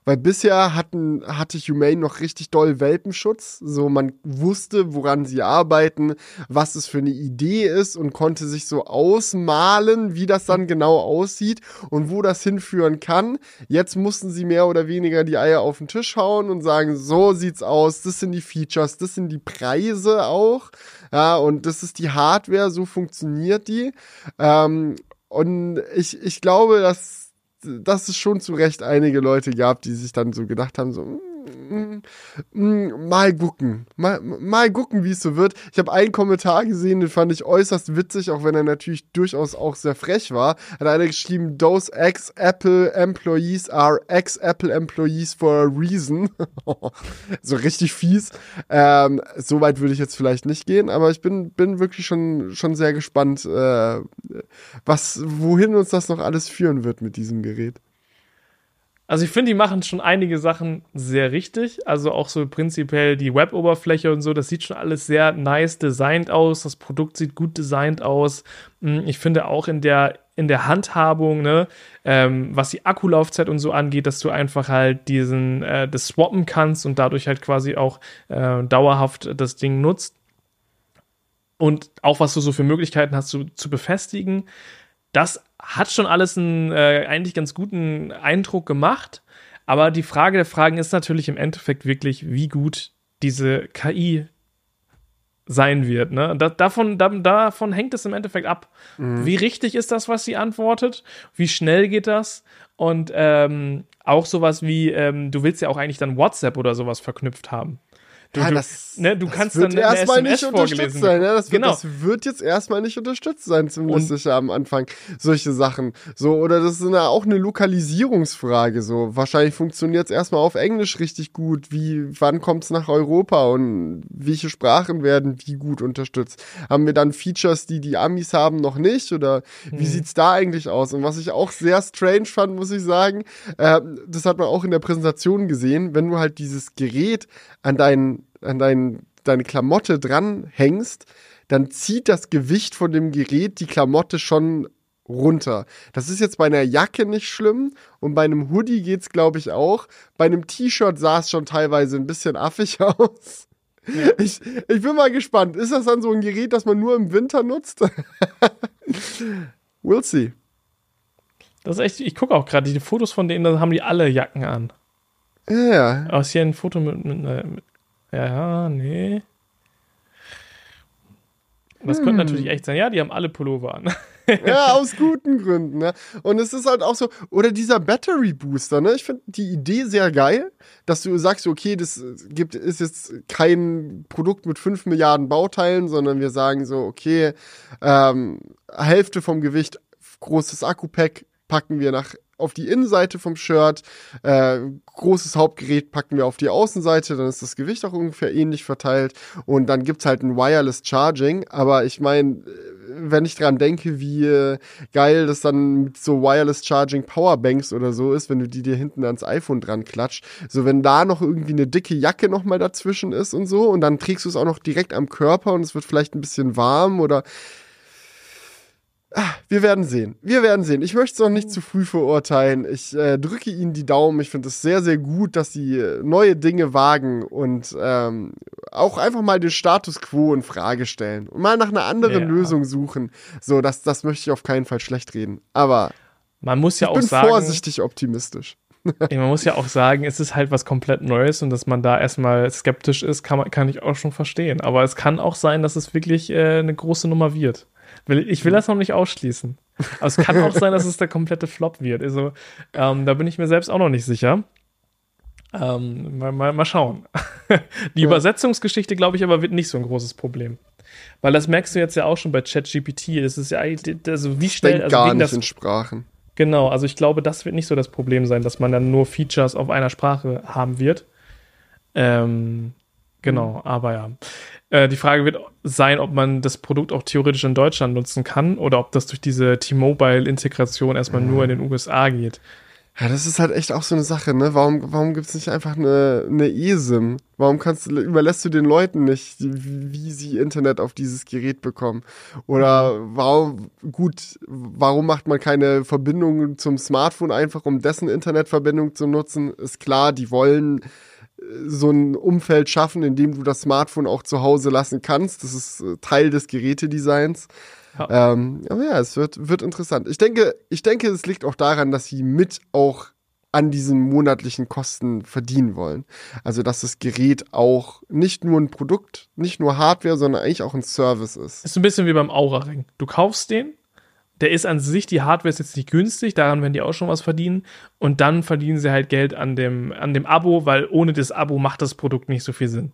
Weil bisher hatten, hatte Humane noch richtig doll Welpenschutz. So, man wusste, woran sie arbeiten, was es für eine Idee ist und konnte sich so ausmalen, wie das dann genau aussieht und wo das hinführen kann. Jetzt mussten sie mehr oder weniger die Eier auf den Tisch hauen und sagen, so sieht's aus, das sind die Features, das sind die Preise auch. Ja, und das ist die Hardware, so funktioniert die. Ähm, und ich, ich glaube, dass dass es schon zu Recht einige Leute gab, die sich dann so gedacht haben, so, mm, mal gucken. Mal, mal gucken, wie es so wird. Ich habe einen Kommentar gesehen, den fand ich äußerst witzig, auch wenn er natürlich durchaus auch sehr frech war. Hat einer geschrieben, those ex-Apple Employees are ex-Apple Employees for a reason. so richtig fies. Ähm, so weit würde ich jetzt vielleicht nicht gehen, aber ich bin, bin wirklich schon, schon sehr gespannt, äh, was, wohin uns das noch alles führen wird mit diesem Gerät. Also ich finde, die machen schon einige Sachen sehr richtig. Also auch so prinzipiell die Web-Oberfläche und so, das sieht schon alles sehr nice designt aus. Das Produkt sieht gut designt aus. Hm, ich finde auch in der, in der Handhabung, ne, ähm, was die Akkulaufzeit und so angeht, dass du einfach halt diesen, äh, das swappen kannst und dadurch halt quasi auch äh, dauerhaft das Ding nutzt. Und auch was du so für Möglichkeiten hast zu, zu befestigen das hat schon alles einen äh, eigentlich ganz guten Eindruck gemacht. Aber die Frage der Fragen ist natürlich im Endeffekt wirklich, wie gut diese KI sein wird. Ne? Da, davon, da, davon hängt es im Endeffekt ab. Mhm. Wie richtig ist das, was sie antwortet? Wie schnell geht das? Und ähm, auch sowas wie, ähm, du willst ja auch eigentlich dann WhatsApp oder sowas verknüpft haben. Du, ja, das, ne, du das kannst wird dann erstmal nicht unterstützt sein. Ja, das, wird, genau. das wird jetzt erstmal nicht unterstützt sein, zumindest sicher am Anfang. Solche Sachen. So, oder das ist eine, auch eine Lokalisierungsfrage. So, wahrscheinlich funktioniert es erstmal auf Englisch richtig gut. Wie, wann kommt es nach Europa und welche Sprachen werden wie gut unterstützt? Haben wir dann Features, die die Amis haben, noch nicht? Oder wie hm. sieht's da eigentlich aus? Und was ich auch sehr strange fand, muss ich sagen, äh, das hat man auch in der Präsentation gesehen, wenn du halt dieses Gerät an deinen an dein, deine Klamotte dranhängst, dann zieht das Gewicht von dem Gerät die Klamotte schon runter. Das ist jetzt bei einer Jacke nicht schlimm und bei einem Hoodie geht's glaube ich auch. Bei einem T-Shirt sah es schon teilweise ein bisschen affig aus. Ja. Ich, ich bin mal gespannt. Ist das dann so ein Gerät, das man nur im Winter nutzt? we'll see. Das ist echt, ich gucke auch gerade die Fotos von denen, da haben die alle Jacken an. Ja. Aus hier ein Foto mit, mit, mit ja, nee. Das hm. könnte natürlich echt sein. Ja, die haben alle Pullover an. ja, aus guten Gründen. Ne? Und es ist halt auch so, oder dieser Battery Booster, ne? Ich finde die Idee sehr geil, dass du sagst, okay, das gibt, ist jetzt kein Produkt mit 5 Milliarden Bauteilen, sondern wir sagen so, okay, ähm, Hälfte vom Gewicht, großes Akku-Pack, packen wir nach auf die Innenseite vom Shirt, äh, großes Hauptgerät packen wir auf die Außenseite, dann ist das Gewicht auch ungefähr ähnlich verteilt. Und dann gibt's halt ein Wireless Charging, aber ich meine, wenn ich dran denke, wie äh, geil das dann mit so Wireless Charging Powerbanks oder so ist, wenn du die dir hinten ans iPhone dran klatscht, so wenn da noch irgendwie eine dicke Jacke noch mal dazwischen ist und so und dann trägst du es auch noch direkt am Körper und es wird vielleicht ein bisschen warm oder wir werden sehen. Wir werden sehen. Ich möchte es noch nicht zu früh verurteilen. Ich äh, drücke Ihnen die Daumen. Ich finde es sehr, sehr gut, dass Sie äh, neue Dinge wagen und ähm, auch einfach mal den Status quo in Frage stellen und mal nach einer anderen ja. Lösung suchen. So, das, das möchte ich auf keinen Fall schlecht reden. Aber man muss ja ich auch sagen, vorsichtig optimistisch. man muss ja auch sagen, es ist halt was komplett Neues und dass man da erstmal skeptisch ist, kann, man, kann ich auch schon verstehen. Aber es kann auch sein, dass es wirklich äh, eine große Nummer wird. Ich will das noch nicht ausschließen. Aber es kann auch sein, dass es der komplette Flop wird. Also, ähm, da bin ich mir selbst auch noch nicht sicher. Ähm, mal, mal, mal schauen. Die ja. Übersetzungsgeschichte, glaube ich, aber wird nicht so ein großes Problem. Weil das merkst du jetzt ja auch schon bei ChatGPT. Das ist ja, also wie schnell. Also gar nicht das, in Sprachen. Genau, also ich glaube, das wird nicht so das Problem sein, dass man dann nur Features auf einer Sprache haben wird. Ähm, genau, mhm. aber ja. Äh, die Frage wird sein, ob man das Produkt auch theoretisch in Deutschland nutzen kann oder ob das durch diese T-Mobile-Integration erstmal mhm. nur in den USA geht. Ja, das ist halt echt auch so eine Sache, ne? Warum, warum gibt es nicht einfach eine, eine eSIM? Warum kannst du, überlässt du den Leuten nicht, wie sie Internet auf dieses Gerät bekommen? Oder warum, gut, warum macht man keine Verbindung zum Smartphone einfach, um dessen Internetverbindung zu nutzen? Ist klar, die wollen so ein Umfeld schaffen, in dem du das Smartphone auch zu Hause lassen kannst. Das ist äh, Teil des Gerätedesigns. Ja. Ähm, aber ja, es wird, wird interessant. Ich denke, ich denke, es liegt auch daran, dass sie mit auch an diesen monatlichen Kosten verdienen wollen. Also, dass das Gerät auch nicht nur ein Produkt, nicht nur Hardware, sondern eigentlich auch ein Service ist. Ist ein bisschen wie beim Aura-Ring. Du kaufst den, der ist an sich, die Hardware ist jetzt nicht günstig, daran werden die auch schon was verdienen. Und dann verdienen sie halt Geld an dem, an dem Abo, weil ohne das Abo macht das Produkt nicht so viel Sinn.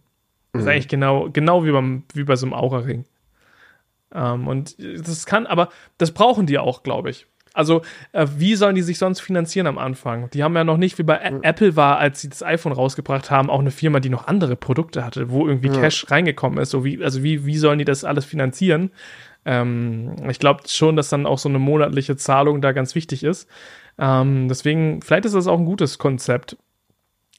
Das ist mhm. eigentlich genau, genau wie, beim, wie bei so einem Aura-Ring. Ähm, und das kann, aber das brauchen die auch, glaube ich. Also, äh, wie sollen die sich sonst finanzieren am Anfang? Die haben ja noch nicht, wie bei mhm. Apple war, als sie das iPhone rausgebracht haben, auch eine Firma, die noch andere Produkte hatte, wo irgendwie mhm. Cash reingekommen ist. So wie, also wie, wie sollen die das alles finanzieren? Ähm, ich glaube schon, dass dann auch so eine monatliche Zahlung da ganz wichtig ist. Ähm, deswegen, vielleicht ist das auch ein gutes Konzept.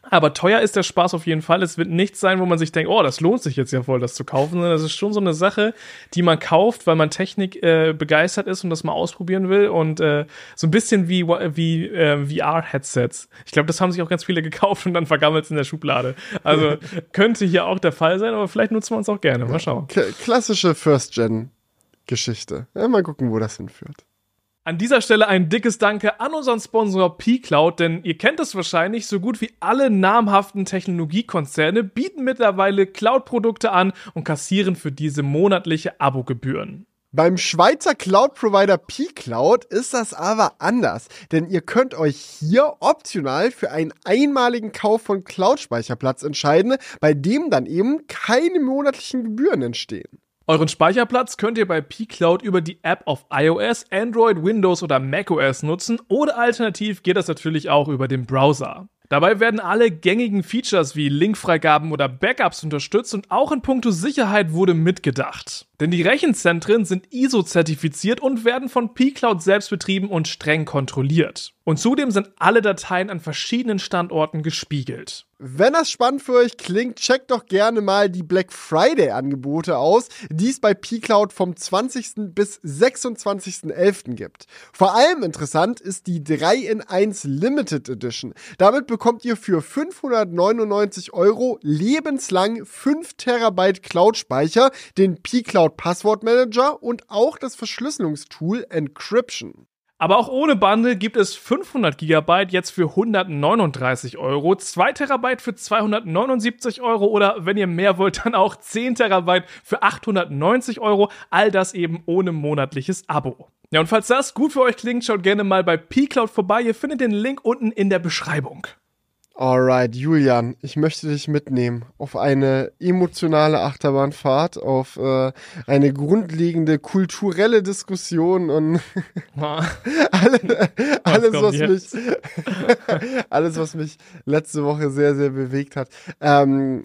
Aber teuer ist der Spaß auf jeden Fall. Es wird nichts sein, wo man sich denkt, oh, das lohnt sich jetzt ja voll, das zu kaufen. Sondern das ist schon so eine Sache, die man kauft, weil man Technik äh, begeistert ist und das mal ausprobieren will. Und äh, so ein bisschen wie, wie äh, VR-Headsets. Ich glaube, das haben sich auch ganz viele gekauft und dann vergammelt es in der Schublade. Also könnte hier auch der Fall sein, aber vielleicht nutzen wir uns auch gerne. Mal schauen. Klassische First-Gen Geschichte. Ja, mal gucken, wo das hinführt. An dieser Stelle ein dickes Danke an unseren Sponsor P-Cloud, denn ihr kennt es wahrscheinlich, so gut wie alle namhaften Technologiekonzerne bieten mittlerweile Cloud-Produkte an und kassieren für diese monatliche Abogebühren. Beim Schweizer Cloud-Provider P-Cloud ist das aber anders, denn ihr könnt euch hier optional für einen einmaligen Kauf von Cloud-Speicherplatz entscheiden, bei dem dann eben keine monatlichen Gebühren entstehen. Euren Speicherplatz könnt ihr bei pCloud über die App auf iOS, Android, Windows oder macOS nutzen oder alternativ geht das natürlich auch über den Browser. Dabei werden alle gängigen Features wie Linkfreigaben oder Backups unterstützt und auch in puncto Sicherheit wurde mitgedacht. Denn die Rechenzentren sind ISO-zertifiziert und werden von pCloud selbst betrieben und streng kontrolliert. Und zudem sind alle Dateien an verschiedenen Standorten gespiegelt. Wenn das spannend für euch klingt, checkt doch gerne mal die Black Friday Angebote aus, die es bei pCloud vom 20. bis 26.11. gibt. Vor allem interessant ist die 3 in 1 Limited Edition. Damit bekommt ihr für 599 Euro lebenslang 5 Terabyte Cloud Speicher, den pCloud Passwortmanager und auch das Verschlüsselungstool Encryption. Aber auch ohne Bundle gibt es 500 GB jetzt für 139 Euro, 2 Terabyte für 279 Euro oder wenn ihr mehr wollt, dann auch 10 Terabyte für 890 Euro. All das eben ohne monatliches Abo. Ja, und falls das gut für euch klingt, schaut gerne mal bei pCloud vorbei. Ihr findet den Link unten in der Beschreibung. Alright, Julian, ich möchte dich mitnehmen auf eine emotionale Achterbahnfahrt, auf äh, eine grundlegende kulturelle Diskussion und alle, alles, was mich, alles, was mich letzte Woche sehr, sehr bewegt hat. Ähm,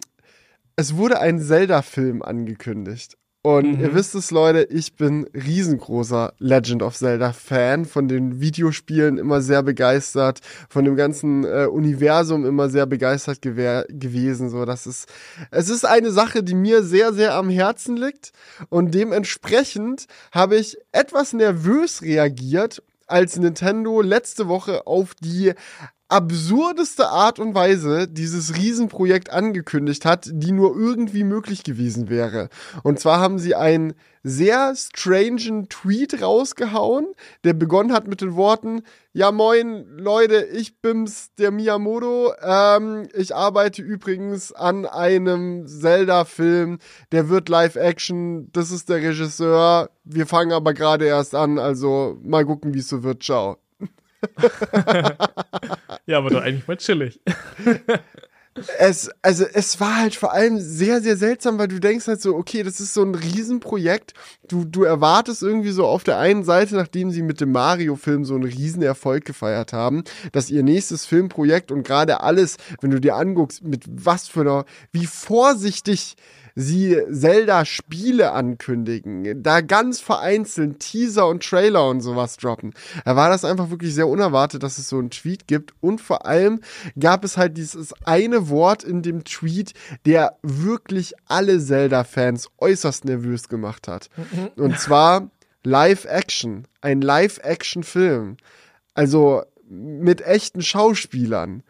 es wurde ein Zelda-Film angekündigt. Und mhm. ihr wisst es, Leute, ich bin riesengroßer Legend of Zelda-Fan, von den Videospielen immer sehr begeistert, von dem ganzen äh, Universum immer sehr begeistert gewesen. So, das ist, es ist eine Sache, die mir sehr, sehr am Herzen liegt. Und dementsprechend habe ich etwas nervös reagiert, als Nintendo letzte Woche auf die absurdeste Art und Weise dieses Riesenprojekt angekündigt hat, die nur irgendwie möglich gewesen wäre. Und zwar haben sie einen sehr strangen Tweet rausgehauen, der begonnen hat mit den Worten, ja moin Leute, ich bin's, der Miyamoto. Ähm, ich arbeite übrigens an einem Zelda-Film, der wird Live-Action, das ist der Regisseur. Wir fangen aber gerade erst an, also mal gucken, wie es so wird. Ciao. ja, aber doch eigentlich mal chillig. es, also es war halt vor allem sehr, sehr seltsam, weil du denkst halt so, okay, das ist so ein Riesenprojekt. Du, du erwartest irgendwie so auf der einen Seite, nachdem sie mit dem Mario-Film so einen Riesenerfolg gefeiert haben, dass ihr nächstes Filmprojekt und gerade alles, wenn du dir anguckst, mit was für einer, wie vorsichtig sie Zelda-Spiele ankündigen, da ganz vereinzelt Teaser und Trailer und sowas droppen. Da war das einfach wirklich sehr unerwartet, dass es so einen Tweet gibt und vor allem gab es halt dieses eine Wort in dem Tweet, der wirklich alle Zelda-Fans äußerst nervös gemacht hat. Mhm. Und zwar Live-Action, ein Live-Action-Film. Also mit echten Schauspielern.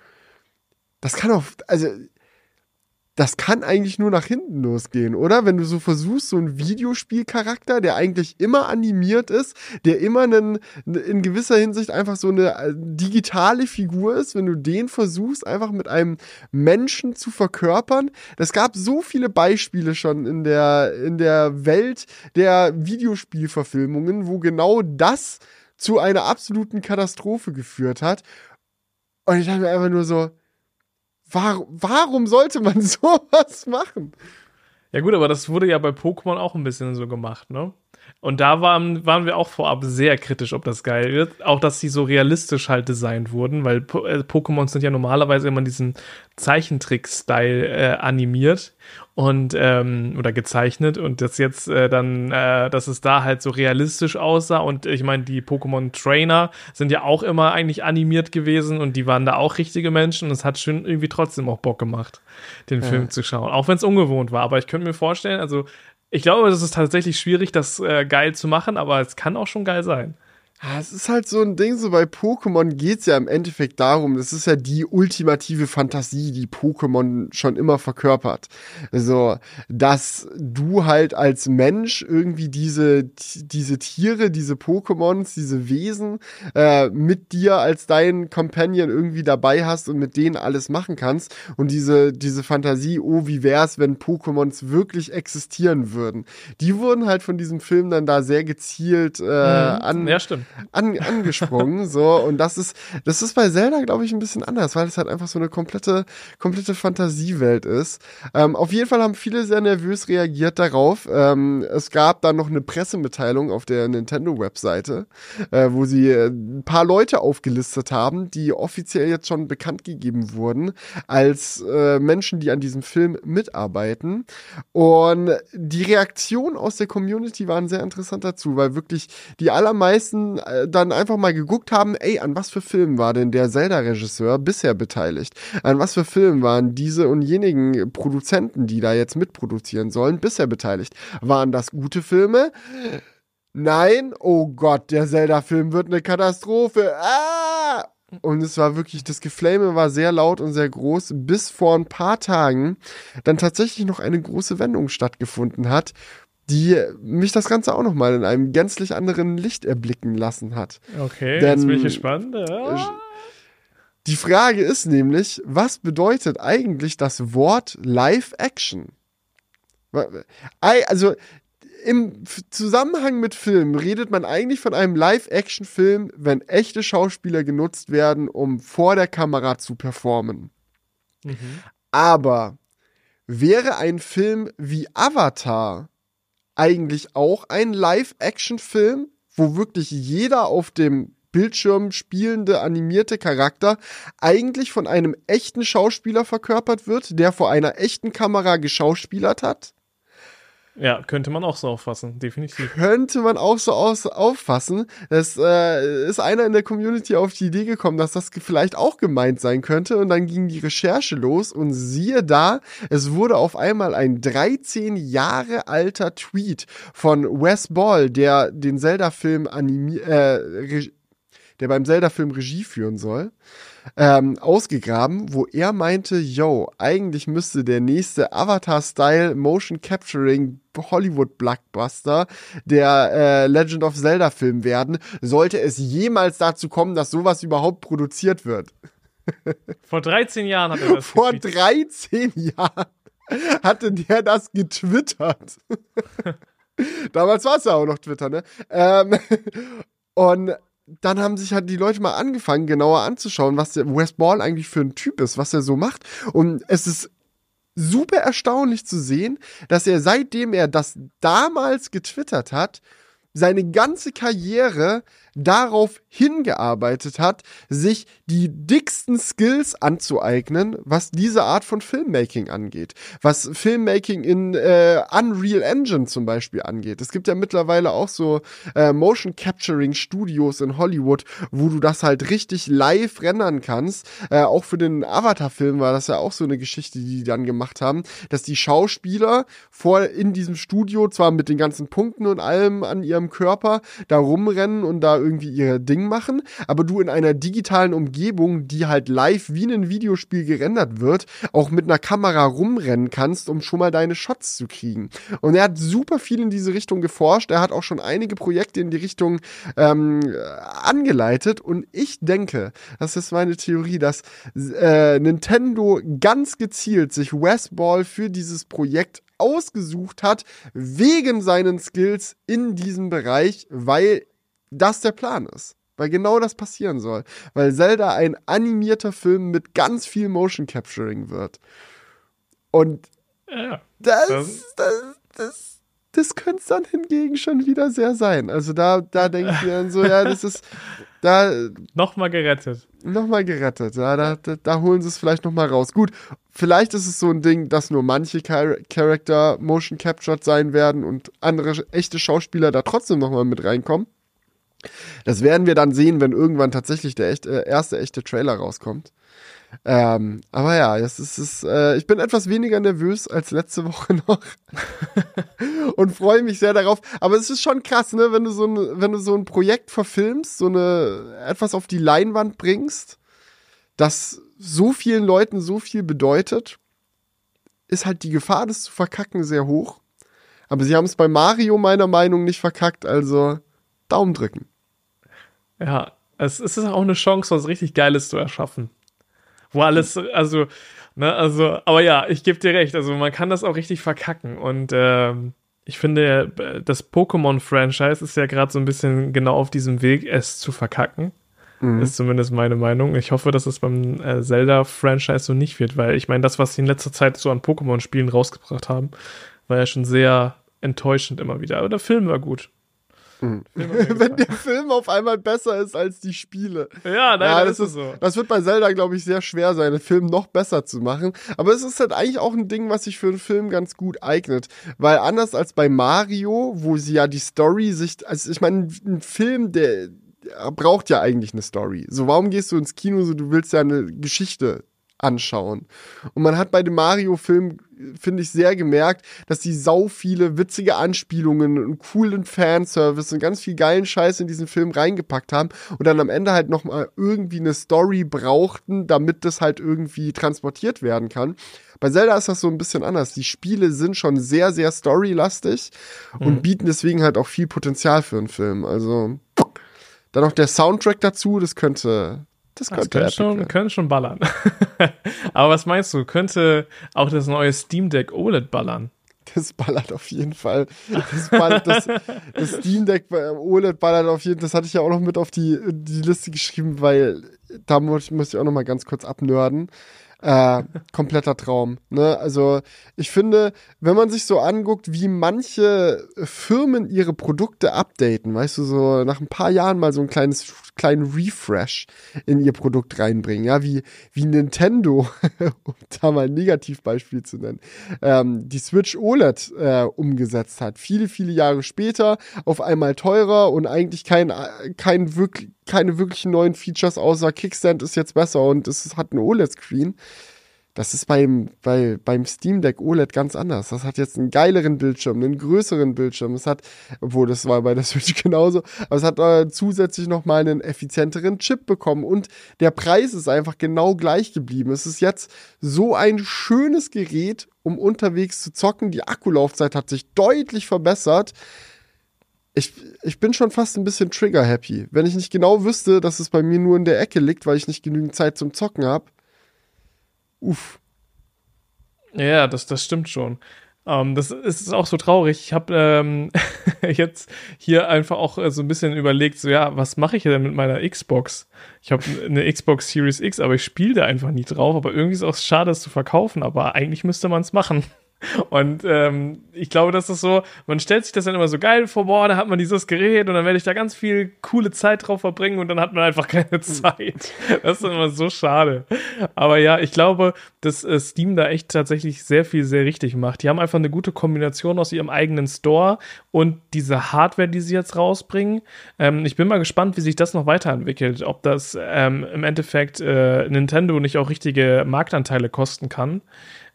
Das kann auch, also das kann eigentlich nur nach hinten losgehen, oder? Wenn du so versuchst, so einen Videospielcharakter, der eigentlich immer animiert ist, der immer einen, in gewisser Hinsicht einfach so eine äh, digitale Figur ist, wenn du den versuchst, einfach mit einem Menschen zu verkörpern. Das gab so viele Beispiele schon in der, in der Welt der Videospielverfilmungen, wo genau das zu einer absoluten Katastrophe geführt hat. Und ich dachte mir einfach nur so, Warum, warum sollte man sowas machen? Ja gut, aber das wurde ja bei Pokémon auch ein bisschen so gemacht, ne? Und da waren, waren wir auch vorab sehr kritisch, ob das geil wird. Auch, dass sie so realistisch halt designt wurden, weil po äh, Pokémon sind ja normalerweise immer in diesem Zeichentrick-Style äh, animiert und ähm, oder gezeichnet und das jetzt äh, dann, äh, dass es da halt so realistisch aussah und ich meine, die Pokémon Trainer sind ja auch immer eigentlich animiert gewesen und die waren da auch richtige Menschen und es hat schon irgendwie trotzdem auch Bock gemacht, den ja. Film zu schauen, auch wenn es ungewohnt war. Aber ich könnte mir vorstellen, also ich glaube, es ist tatsächlich schwierig, das äh, geil zu machen, aber es kann auch schon geil sein. Ja, es ist halt so ein Ding, so bei Pokémon geht's ja im Endeffekt darum, das ist ja die ultimative Fantasie, die Pokémon schon immer verkörpert. Also, dass du halt als Mensch irgendwie diese, diese Tiere, diese Pokémons, diese Wesen äh, mit dir als dein Companion irgendwie dabei hast und mit denen alles machen kannst. Und diese, diese Fantasie, oh, wie wär's, wenn Pokémons wirklich existieren würden. Die wurden halt von diesem Film dann da sehr gezielt äh, mhm. an. Ja, stimmt an, angesprungen. so, und das ist, das ist bei Zelda, glaube ich, ein bisschen anders, weil es halt einfach so eine komplette, komplette Fantasiewelt ist. Ähm, auf jeden Fall haben viele sehr nervös reagiert darauf. Ähm, es gab dann noch eine Pressemitteilung auf der Nintendo-Webseite, äh, wo sie äh, ein paar Leute aufgelistet haben, die offiziell jetzt schon bekannt gegeben wurden als äh, Menschen, die an diesem Film mitarbeiten. Und die Reaktion aus der Community waren sehr interessant dazu, weil wirklich die allermeisten äh, dann einfach mal geguckt haben, ey, an was für Filmen war denn der Zelda-Regisseur bisher beteiligt? An was für Filmen waren diese und jenigen Produzenten, die da jetzt mitproduzieren sollen, bisher beteiligt? Waren das gute Filme? Nein, oh Gott, der Zelda-Film wird eine Katastrophe. Ah! Und es war wirklich, das Geflame war sehr laut und sehr groß, bis vor ein paar Tagen dann tatsächlich noch eine große Wendung stattgefunden hat, die mich das Ganze auch nochmal in einem gänzlich anderen Licht erblicken lassen hat. Okay, Denn- jetzt bin ich gespannt. Ja. Die Frage ist nämlich, was bedeutet eigentlich das Wort Live-Action? Also im Zusammenhang mit Filmen redet man eigentlich von einem Live-Action-Film, wenn echte Schauspieler genutzt werden, um vor der Kamera zu performen. Mhm. Aber wäre ein Film wie Avatar eigentlich auch ein Live-Action-Film, wo wirklich jeder auf dem Bildschirm spielende animierte Charakter eigentlich von einem echten Schauspieler verkörpert wird, der vor einer echten Kamera geschauspielert hat? Ja, könnte man auch so auffassen, definitiv. könnte man auch so aus, auffassen. Es äh, ist einer in der Community auf die Idee gekommen, dass das vielleicht auch gemeint sein könnte. Und dann ging die Recherche los und siehe da, es wurde auf einmal ein 13 Jahre alter Tweet von Wes Ball, der den Zelda-Film animi äh, der beim Zelda-Film Regie führen soll, ähm, ausgegraben, wo er meinte, yo, eigentlich müsste der nächste Avatar-Style Motion Capturing Hollywood-Blockbuster der äh, Legend of Zelda-Film werden, sollte es jemals dazu kommen, dass sowas überhaupt produziert wird. Vor 13 Jahren hat er das Vor getweetet. 13 Jahren hatte der das getwittert. Damals war es ja auch noch Twitter, ne? Ähm, und dann haben sich halt die Leute mal angefangen, genauer anzuschauen, was der Wes Ball eigentlich für ein Typ ist, was er so macht. Und es ist super erstaunlich zu sehen, dass er seitdem er das damals getwittert hat, seine ganze Karriere darauf hingearbeitet hat, sich die dicksten Skills anzueignen, was diese Art von Filmmaking angeht. Was Filmmaking in äh, Unreal Engine zum Beispiel angeht. Es gibt ja mittlerweile auch so äh, Motion Capturing Studios in Hollywood, wo du das halt richtig live rendern kannst. Äh, auch für den Avatar-Film war das ja auch so eine Geschichte, die die dann gemacht haben, dass die Schauspieler vor in diesem Studio zwar mit den ganzen Punkten und allem an ihrem Körper da rumrennen und da irgendwie ihr Ding machen, aber du in einer digitalen Umgebung, die halt live wie ein Videospiel gerendert wird, auch mit einer Kamera rumrennen kannst, um schon mal deine Shots zu kriegen. Und er hat super viel in diese Richtung geforscht. Er hat auch schon einige Projekte in die Richtung ähm, angeleitet. Und ich denke, das ist meine Theorie, dass äh, Nintendo ganz gezielt sich Wes Ball für dieses Projekt ausgesucht hat, wegen seinen Skills in diesem Bereich, weil das der Plan ist. Weil genau das passieren soll. Weil Zelda ein animierter Film mit ganz viel Motion Capturing wird. Und Ja. das, Das- das, das, könnte es dann hingegen schon wieder sehr sein. Also da, da denke ich mir dann so, ja, das ist da Nochmal gerettet. nochmal gerettet. Ja, da, da, da holen sie es vielleicht nochmal raus. Gut, vielleicht ist es so ein Ding, dass nur manche Char Charakter motion captured sein werden und andere echte Schauspieler da trotzdem nochmal mit reinkommen. Das werden wir dann sehen, wenn irgendwann tatsächlich der echt, äh, erste echte Trailer rauskommt. Ähm, aber ja, es ist, es äh, ich bin etwas weniger nervös als letzte Woche noch und freue mich sehr darauf. Aber es ist schon krass, ne, wenn du so ein, wenn du so ein Projekt verfilmst, so eine etwas auf die Leinwand bringst, das so vielen Leuten so viel bedeutet, ist halt die Gefahr, das zu verkacken, sehr hoch. Aber sie haben es bei Mario meiner Meinung nicht verkackt, also Daumen drücken. Ja, es ist auch eine Chance, was richtig Geiles zu erschaffen. Wo alles, also, ne, also, aber ja, ich gebe dir recht, also man kann das auch richtig verkacken. Und ähm, ich finde, das Pokémon-Franchise ist ja gerade so ein bisschen genau auf diesem Weg, es zu verkacken. Ist zumindest meine Meinung. Ich hoffe, dass es beim äh, Zelda-Franchise so nicht wird, weil ich meine, das, was sie in letzter Zeit so an Pokémon-Spielen rausgebracht haben, war ja schon sehr enttäuschend immer wieder. Aber der Film war gut. Mir Wenn der Film auf einmal besser ist als die Spiele. ja, nein, ja, das, ist, so. das wird bei Zelda, glaube ich, sehr schwer sein, den Film noch besser zu machen. Aber es ist halt eigentlich auch ein Ding, was sich für einen Film ganz gut eignet. Weil anders als bei Mario, wo sie ja die Story sich, also ich meine, ein Film, der braucht ja eigentlich eine Story. So, warum gehst du ins Kino, so du willst ja eine Geschichte anschauen. Und man hat bei dem Mario-Film, finde ich, sehr gemerkt, dass die sau viele witzige Anspielungen und coolen Fanservice und ganz viel geilen Scheiß in diesen Film reingepackt haben und dann am Ende halt nochmal irgendwie eine Story brauchten, damit das halt irgendwie transportiert werden kann. Bei Zelda ist das so ein bisschen anders. Die Spiele sind schon sehr, sehr storylastig mhm. und bieten deswegen halt auch viel Potenzial für einen Film. Also dann noch der Soundtrack dazu, das könnte, das könnte, das schon, könnte schon ballern. Aber was meinst du? Könnte auch das neue Steam Deck OLED ballern? Das ballert auf jeden Fall. Das, ballert, das, das Steam Deck OLED ballert auf jeden Fall. Das hatte ich ja auch noch mit auf die, die Liste geschrieben, weil da muss, muss ich auch noch mal ganz kurz abnörden. Äh, kompletter Traum. Ne? Also ich finde, wenn man sich so anguckt, wie manche Firmen ihre Produkte updaten, weißt du, so nach ein paar Jahren mal so ein kleines kleinen Refresh in ihr Produkt reinbringen, ja, wie, wie Nintendo, um da mal ein Negativbeispiel zu nennen, ähm, die Switch OLED äh, umgesetzt hat. Viele, viele Jahre später, auf einmal teurer und eigentlich kein, kein wirklich, keine wirklichen neuen Features außer Kickstand ist jetzt besser und es hat einen OLED-Screen. Das ist beim, bei, beim Steam Deck OLED ganz anders. Das hat jetzt einen geileren Bildschirm, einen größeren Bildschirm. Es hat, obwohl das war bei der Switch genauso, aber es hat äh, zusätzlich nochmal einen effizienteren Chip bekommen und der Preis ist einfach genau gleich geblieben. Es ist jetzt so ein schönes Gerät, um unterwegs zu zocken. Die Akkulaufzeit hat sich deutlich verbessert. Ich, ich bin schon fast ein bisschen trigger-happy. Wenn ich nicht genau wüsste, dass es bei mir nur in der Ecke liegt, weil ich nicht genügend Zeit zum Zocken habe, uff. Ja, das, das stimmt schon. Um, ähm, das ist auch so traurig. Ich habe ähm, jetzt hier einfach auch äh, so ein bisschen überlegt, so ja, was mache ich denn mit meiner Xbox? Ich habe eine Xbox Series X, aber ich spiele da einfach nie drauf. Aber irgendwie ist es auch schade, es zu verkaufen. Aber eigentlich müsste man es machen. Und ähm, ich glaube, das ist so, man stellt sich das dann immer so geil vor, boah, da hat man dieses Gerät und dann werde ich da ganz viel coole Zeit drauf verbringen und dann hat man einfach keine hm. Zeit. Das ist immer so schade. Aber ja, ich glaube, dass äh, Steam da echt tatsächlich sehr viel sehr richtig macht. Die haben einfach eine gute Kombination aus ihrem eigenen Store und diese Hardware, die sie jetzt rausbringen. Ähm, ich bin mal gespannt, wie sich das noch weiterentwickelt. Ob das ähm, im Endeffekt äh, Nintendo nicht auch richtige Marktanteile kosten kann.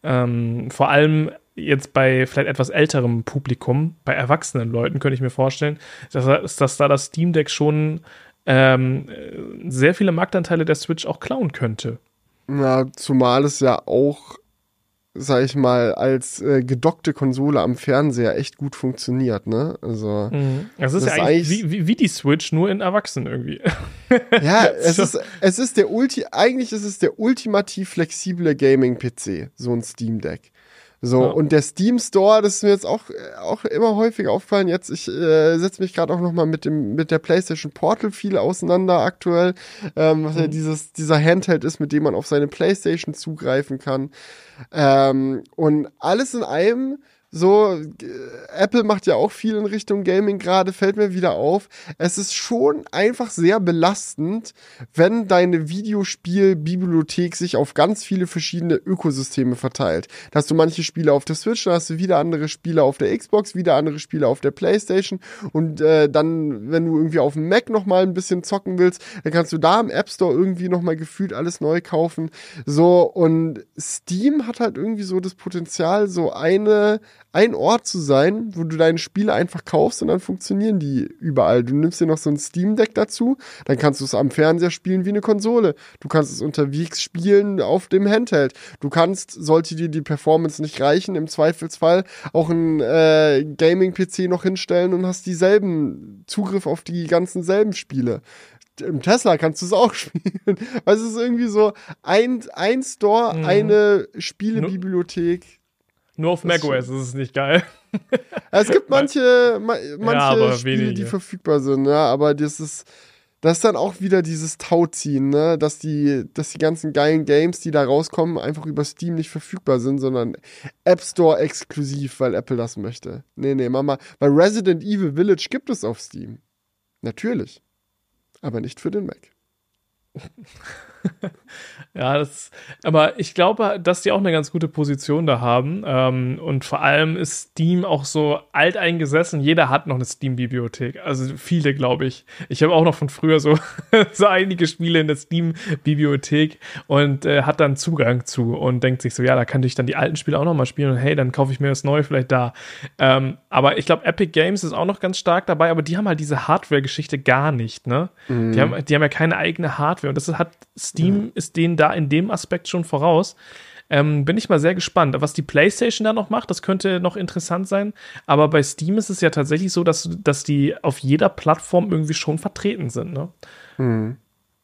Ähm, vor allem jetzt bei vielleicht etwas älterem Publikum, bei erwachsenen Leuten könnte ich mir vorstellen, dass, dass da das Steam Deck schon ähm, sehr viele Marktanteile der Switch auch klauen könnte. Ja, zumal es ja auch, sag ich mal, als äh, gedockte Konsole am Fernseher echt gut funktioniert, ne? Also. Mhm. Das ist das ja eigentlich, eigentlich wie, wie, die Switch, nur in Erwachsenen irgendwie. ja, es ist, es ist der Ulti, eigentlich ist es der ultimativ flexible Gaming-PC, so ein Steam Deck. So, ja. und der Steam Store, das ist mir jetzt auch, auch immer häufiger aufgefallen. Jetzt, ich äh, setze mich gerade auch nochmal mit dem, mit der PlayStation Portal viel auseinander aktuell, ähm, was mhm. ja dieses, dieser Handheld ist, mit dem man auf seine PlayStation zugreifen kann. Ähm, und alles in allem so, äh, Apple macht ja auch viel in Richtung Gaming gerade, fällt mir wieder auf. Es ist schon einfach sehr belastend, wenn deine Videospielbibliothek sich auf ganz viele verschiedene Ökosysteme verteilt. Da hast du manche Spiele auf der Switch, dann hast du wieder andere Spiele auf der Xbox, wieder andere Spiele auf der Playstation und äh, dann, wenn du irgendwie auf dem Mac nochmal ein bisschen zocken willst, dann kannst du da im App Store irgendwie nochmal gefühlt alles neu kaufen. So, und Steam hat halt irgendwie so das Potenzial, so eine ein Ort zu sein, wo du deine Spiele einfach kaufst und dann funktionieren die überall. Du nimmst dir noch so ein Steam Deck dazu, dann kannst du es am Fernseher spielen wie eine Konsole. Du kannst es unterwegs spielen auf dem Handheld. Du kannst, sollte dir die Performance nicht reichen, im Zweifelsfall auch ein äh, Gaming-PC noch hinstellen und hast dieselben Zugriff auf die ganzen selben Spiele im Tesla kannst du es auch spielen. Also es ist irgendwie so ein, ein Store, mhm. eine Spielebibliothek. Nur auf macOS ist es nicht geil. Es gibt manche, manche ja, Spiele, die verfügbar sind, ja, aber das ist, das ist dann auch wieder dieses Tauziehen, ne? dass, die, dass die ganzen geilen Games, die da rauskommen, einfach über Steam nicht verfügbar sind, sondern App Store exklusiv, weil Apple das möchte. Nee, nee, Mama. Weil Resident Evil Village gibt es auf Steam. Natürlich. Aber nicht für den Mac. ja, das, aber ich glaube, dass die auch eine ganz gute Position da haben. Ähm, und vor allem ist Steam auch so alteingesessen. Jeder hat noch eine Steam-Bibliothek. Also viele, glaube ich. Ich habe auch noch von früher so, so einige Spiele in der Steam-Bibliothek und äh, hat dann Zugang zu und denkt sich so, ja, da kann ich dann die alten Spiele auch noch mal spielen und hey, dann kaufe ich mir das neue vielleicht da. Ähm, aber ich glaube, Epic Games ist auch noch ganz stark dabei, aber die haben halt diese Hardware-Geschichte gar nicht, ne? Mhm. Die, haben, die haben ja keine eigene Hardware und das hat Steam ist denen da in dem Aspekt schon voraus. Ähm, bin ich mal sehr gespannt. Was die PlayStation da noch macht, das könnte noch interessant sein. Aber bei Steam ist es ja tatsächlich so, dass, dass die auf jeder Plattform irgendwie schon vertreten sind. Ne? Mhm.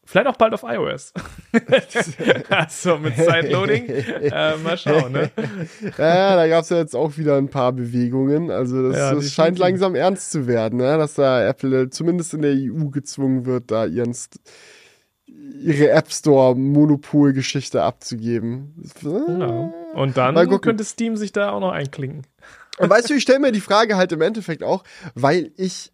Vielleicht auch bald auf iOS. also mit Sideloading. äh, mal schauen, ne? Ja, da gab es ja jetzt auch wieder ein paar Bewegungen. Also das, ja, das scheint langsam ernst zu werden, ne? dass da Apple zumindest in der EU gezwungen wird, da ihren ihre App Store Monopol Geschichte abzugeben. Ja. Und dann könnte Steam sich da auch noch einklinken. Und weißt du, ich stelle mir die Frage halt im Endeffekt auch, weil ich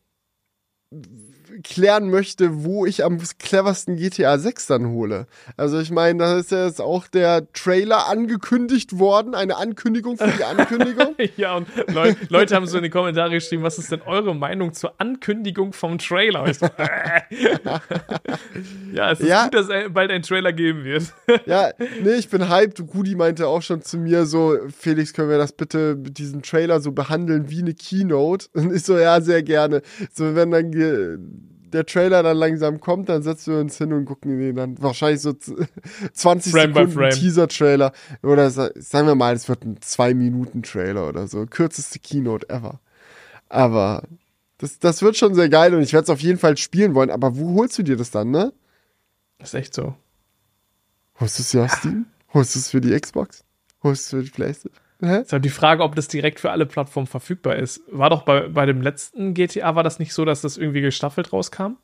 klären möchte, wo ich am cleversten GTA 6 dann hole. Also ich meine, da ist ja jetzt auch der Trailer angekündigt worden, eine Ankündigung für die Ankündigung. ja, und Leu Leute haben so in die Kommentare geschrieben, was ist denn eure Meinung zur Ankündigung vom Trailer? So, äh. ja, es ist ja. gut, dass bald ein Trailer geben wird. ja, nee, ich bin hyped. Rudi meinte auch schon zu mir so, Felix, können wir das bitte mit diesem Trailer so behandeln wie eine Keynote? Und ich so, ja, sehr gerne. So, wenn dann der Trailer dann langsam kommt, dann setzen wir uns hin und gucken den dann wahrscheinlich so 20 Frame Sekunden Teaser-Trailer. Oder sagen wir mal, es wird ein 2-Minuten-Trailer oder so. Kürzeste Keynote ever. Aber das, das wird schon sehr geil und ich werde es auf jeden Fall spielen wollen. Aber wo holst du dir das dann, ne? Das ist echt so. Holst du es ja auf Steam? Holst du es für die Xbox? Holst du es für die Playstation? Halt die Frage, ob das direkt für alle Plattformen verfügbar ist. War doch bei, bei dem letzten GTA, war das nicht so, dass das irgendwie gestaffelt rauskam?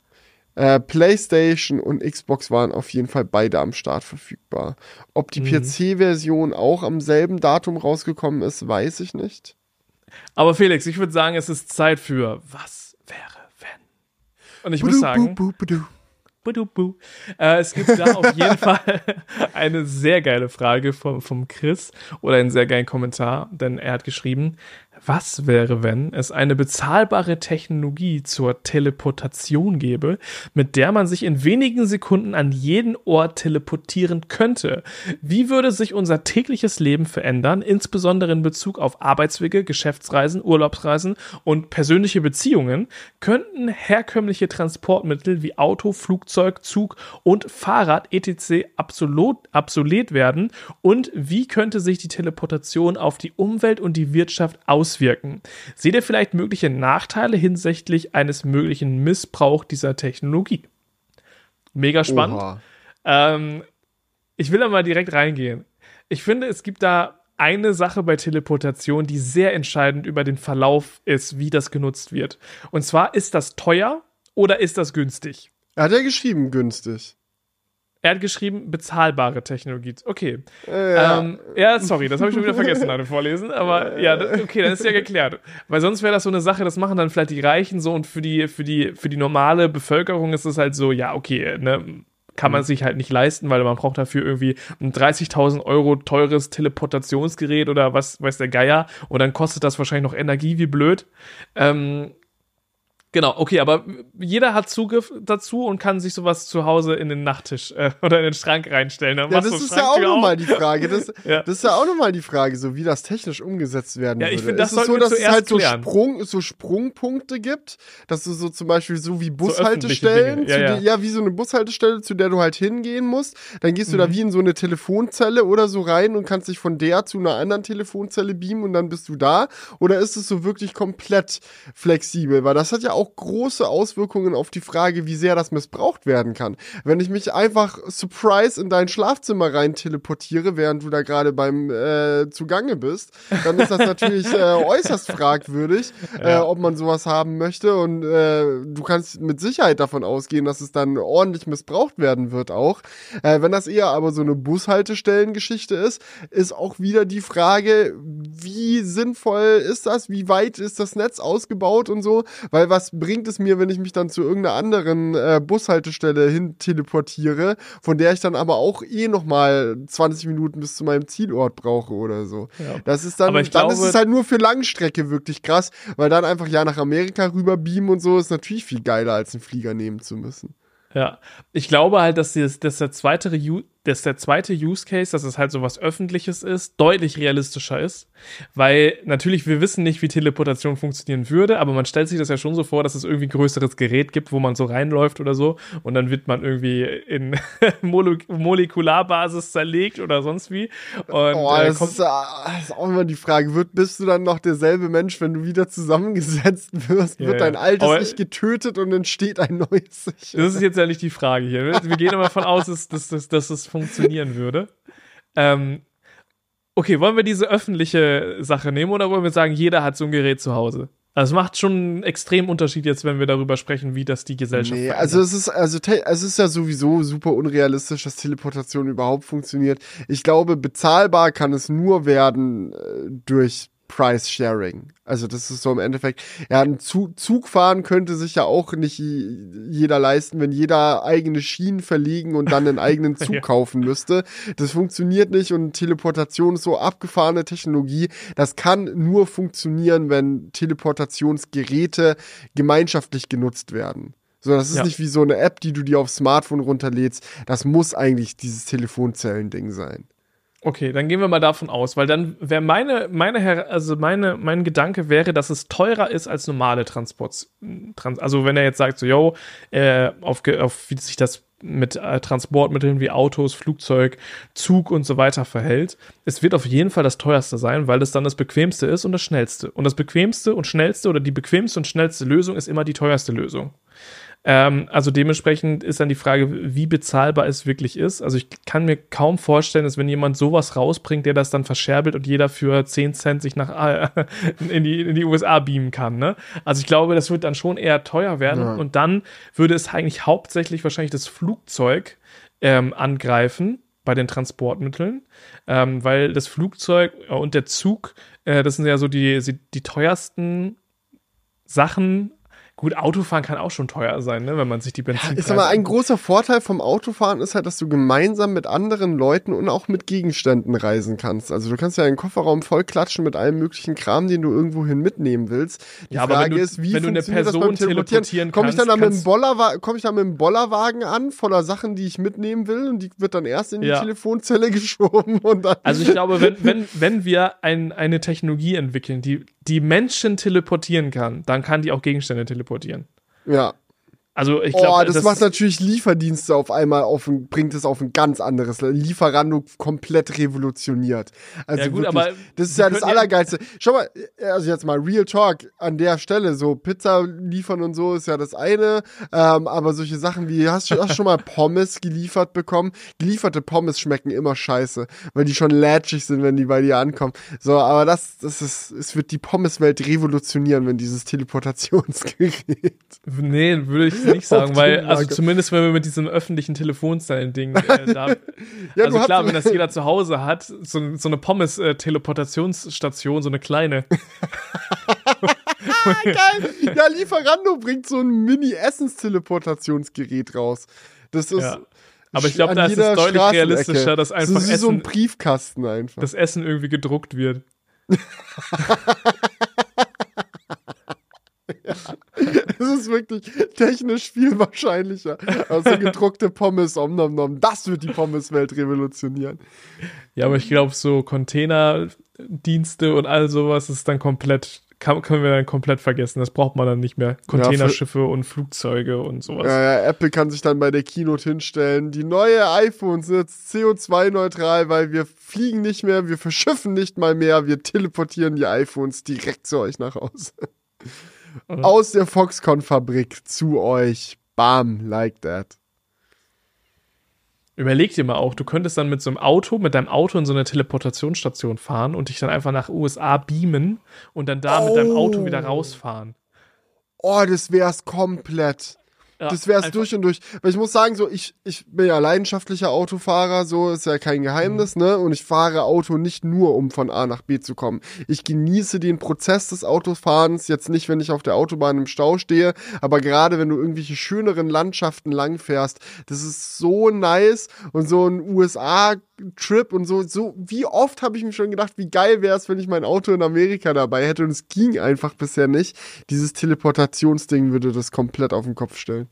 Äh, PlayStation und Xbox waren auf jeden Fall beide am Start verfügbar. Ob die mhm. PC-Version auch am selben Datum rausgekommen ist, weiß ich nicht. Aber Felix, ich würde sagen, es ist Zeit für Was wäre, wenn? Und ich muss sagen. Bu, bu, bu, äh, es gibt da auf jeden Fall eine sehr geile Frage vom, vom Chris oder einen sehr geilen Kommentar, denn er hat geschrieben, was wäre, wenn es eine bezahlbare Technologie zur Teleportation gäbe, mit der man sich in wenigen Sekunden an jeden Ort teleportieren könnte? Wie würde sich unser tägliches Leben verändern, insbesondere in Bezug auf Arbeitswege, Geschäftsreisen, Urlaubsreisen und persönliche Beziehungen? Könnten herkömmliche Transportmittel wie Auto, Flugzeug, Zug und Fahrrad etc. absolut, obsolet werden? Und wie könnte sich die Teleportation auf die Umwelt und die Wirtschaft auswirken? Auswirken. Seht ihr vielleicht mögliche Nachteile hinsichtlich eines möglichen Missbrauchs dieser Technologie? Mega spannend. Ähm, ich will da mal direkt reingehen. Ich finde, es gibt da eine Sache bei Teleportation, die sehr entscheidend über den Verlauf ist, wie das genutzt wird. Und zwar, ist das teuer oder ist das günstig? Er hat ja geschrieben, günstig. Er hat geschrieben, bezahlbare Technologie. Okay. Ja, ähm, ja sorry, das habe ich schon wieder vergessen nach dem Vorlesen. Aber ja, das, okay, dann ist ja geklärt. Weil sonst wäre das so eine Sache, das machen dann vielleicht die Reichen so und für die, für die, für die normale Bevölkerung ist es halt so, ja, okay, ne, kann man mhm. sich halt nicht leisten, weil man braucht dafür irgendwie ein 30.000 Euro teures Teleportationsgerät oder was weiß der Geier und dann kostet das wahrscheinlich noch Energie wie blöd. Ähm, Genau, okay, aber jeder hat Zugriff dazu und kann sich sowas zu Hause in den Nachttisch äh, oder in den Schrank reinstellen. Ja, das ist ja auch nochmal die Frage. Das, ja. das ist ja auch nochmal die Frage, so wie das technisch umgesetzt werden ja, ich würde. Find, das ist es so, dass es halt so, Sprung, so Sprungpunkte gibt, dass du so zum Beispiel so wie Bushaltestellen, so ja, die, ja, wie so eine Bushaltestelle, zu der du halt hingehen musst. Dann gehst du mhm. da wie in so eine Telefonzelle oder so rein und kannst dich von der zu einer anderen Telefonzelle beamen und dann bist du da. Oder ist es so wirklich komplett flexibel? Weil das hat ja auch auch große Auswirkungen auf die Frage, wie sehr das missbraucht werden kann. Wenn ich mich einfach surprise in dein Schlafzimmer rein teleportiere, während du da gerade beim äh, Zugange bist, dann ist das natürlich äh, äußerst fragwürdig, äh, ja. äh, ob man sowas haben möchte. Und äh, du kannst mit Sicherheit davon ausgehen, dass es dann ordentlich missbraucht werden wird auch. Äh, wenn das eher aber so eine Bushaltestellengeschichte ist, ist auch wieder die Frage, wie sinnvoll ist das, wie weit ist das Netz ausgebaut und so, weil was bringt es mir, wenn ich mich dann zu irgendeiner anderen äh, Bushaltestelle hin teleportiere, von der ich dann aber auch eh nochmal 20 Minuten bis zu meinem Zielort brauche oder so. Ja. Das ist dann, dann glaube, ist es halt nur für Langstrecke wirklich krass, weil dann einfach ja nach Amerika rüber beamen und so ist natürlich viel geiler, als einen Flieger nehmen zu müssen. Ja, ich glaube halt, dass, die, dass der zweite dass der zweite Use Case, dass es halt so was Öffentliches ist, deutlich realistischer ist. Weil natürlich, wir wissen nicht, wie Teleportation funktionieren würde, aber man stellt sich das ja schon so vor, dass es irgendwie ein größeres Gerät gibt, wo man so reinläuft oder so und dann wird man irgendwie in Mole Molekularbasis zerlegt oder sonst wie. Und, oh, äh, das, ist, das, ist, auch immer die Frage, wird, bist du dann noch derselbe Mensch, wenn du wieder zusammengesetzt wirst? Yeah, wird dein altes aber, Ich getötet und entsteht ein neues Ich? Das ist jetzt ja nicht die Frage hier. Wir gehen aber davon aus, dass, dass, dass, dass es funktionieren würde. Ähm, okay, wollen wir diese öffentliche Sache nehmen oder wollen wir sagen, jeder hat so ein Gerät zu Hause? Also es macht schon einen extremen Unterschied jetzt, wenn wir darüber sprechen, wie das die Gesellschaft Nee, also es ist also es ist ja sowieso super unrealistisch, dass Teleportation überhaupt funktioniert. Ich glaube, bezahlbar kann es nur werden äh, durch Price Sharing. Also das ist so im Endeffekt, ja, ein Zug fahren könnte sich ja auch nicht jeder leisten, wenn jeder eigene Schienen verlegen und dann einen eigenen Zug ja. kaufen müsste. Das funktioniert nicht und Teleportation ist so abgefahrene Technologie. Das kann nur funktionieren, wenn Teleportationsgeräte gemeinschaftlich genutzt werden. So, das ist ja. nicht wie so eine App, die du dir aufs Smartphone runterlädst. Das muss eigentlich dieses Telefonzellen-Ding sein. Okay, dann gehen wir mal davon aus, weil dann wäre meine, meine, also meine, mein Gedanke wäre, dass es teurer ist als normale Transports. Trans, also wenn er jetzt sagt, so, yo, äh, auf, auf wie sich das mit äh, Transportmitteln wie Autos, Flugzeug, Zug und so weiter verhält. Es wird auf jeden Fall das teuerste sein, weil es dann das bequemste ist und das schnellste. Und das bequemste und schnellste oder die bequemste und schnellste Lösung ist immer die teuerste Lösung. Ähm, also dementsprechend ist dann die Frage, wie bezahlbar es wirklich ist. Also ich kann mir kaum vorstellen, dass wenn jemand sowas rausbringt, der das dann verscherbelt und jeder für 10 Cent sich nach äh, in, die, in die USA beamen kann. Ne? Also ich glaube, das wird dann schon eher teuer werden ja. und dann würde es eigentlich hauptsächlich wahrscheinlich das Flugzeug ähm, angreifen bei den Transportmitteln, ähm, weil das Flugzeug und der Zug, äh, das sind ja so die, die teuersten Sachen Gut, Autofahren kann auch schon teuer sein, ne, wenn man sich die Benzin. Ist aber ein großer Vorteil vom Autofahren ist halt, dass du gemeinsam mit anderen Leuten und auch mit Gegenständen reisen kannst. Also du kannst ja einen Kofferraum voll klatschen mit allem möglichen Kram, den du irgendwohin mitnehmen willst. Die ja, Frage du, ist, wie wenn funktioniert das beim Teleportieren? Komme ich dann da mit Bollerwagen, komme ich dann mit dem Bollerwagen an, voller Sachen, die ich mitnehmen will und die wird dann erst in die ja. Telefonzelle geschoben und dann. Also ich glaube, wenn, wenn, wenn wir ein, eine Technologie entwickeln, die die Menschen teleportieren kann, dann kann die auch Gegenstände teleportieren. Ja. Also ich glaube, oh, das, das, macht natürlich Lieferdienste auf einmal auf ein, bringt es auf ein ganz anderes Lieferando komplett revolutioniert. Also ja, gut, wirklich, aber das ist ja das Allergeilste. Schau mal, also jetzt mal Real Talk an der Stelle, so Pizza liefern und so ist ja das eine, ähm, aber solche Sachen wie hast du schon mal Pommes geliefert bekommen? Gelieferte Pommes schmecken immer scheiße, weil die schon latschig sind, wenn die bei dir ankommen. So, aber das, das ist, es wird die Pommeswelt revolutionionieren, wenn dieses Teleportationsgerät. Nee, würde ich nicht sagen, weil, also zumindest wenn wir mit diesem öffentlichen Telefonzellen-Ding äh, da. ja, also klar, wenn das jeder zu Hause hat, so, so eine Pommes-Teleportationsstation, so eine kleine. Geil! Ja, Lieferando bringt so ein Mini-Essens-Teleportationsgerät raus. Das ist. Ja. Aber ich glaube, da ist es deutlich realistischer, dass einfach das ist Essen, so ein Briefkasten einfach. Das Essen irgendwie gedruckt wird. ja. Es ist wirklich technisch viel wahrscheinlicher. Also gedruckte Pommes, om nom nom, das wird die Pommeswelt revolutionieren. Ja, aber ich glaube, so Containerdienste und all sowas ist dann komplett, kann, können wir dann komplett vergessen. Das braucht man dann nicht mehr. Containerschiffe ja, und Flugzeuge und sowas. Ja, ja, Apple kann sich dann bei der Keynote hinstellen. Die neue iPhones sind jetzt CO2-neutral, weil wir fliegen nicht mehr, wir verschiffen nicht mal mehr, wir teleportieren die iPhones direkt zu euch nach Hause. Aus der Foxconn-Fabrik zu euch. Bam, like that. Überleg dir mal auch, du könntest dann mit so einem Auto, mit deinem Auto in so eine Teleportationsstation fahren und dich dann einfach nach USA beamen und dann da oh. mit deinem Auto wieder oh. rausfahren. Oh, das wär's komplett. Ja, das wäre es durch und durch. Weil ich muss sagen, so, ich, ich bin ja leidenschaftlicher Autofahrer, so ist ja kein Geheimnis, mhm. ne? Und ich fahre Auto nicht nur, um von A nach B zu kommen. Ich genieße den Prozess des Autofahrens, jetzt nicht, wenn ich auf der Autobahn im Stau stehe, aber gerade wenn du irgendwelche schöneren Landschaften langfährst, das ist so nice und so ein USA-Trip und so, so, wie oft habe ich mir schon gedacht, wie geil wäre es, wenn ich mein Auto in Amerika dabei hätte und es ging einfach bisher nicht. Dieses Teleportationsding würde das komplett auf den Kopf stellen.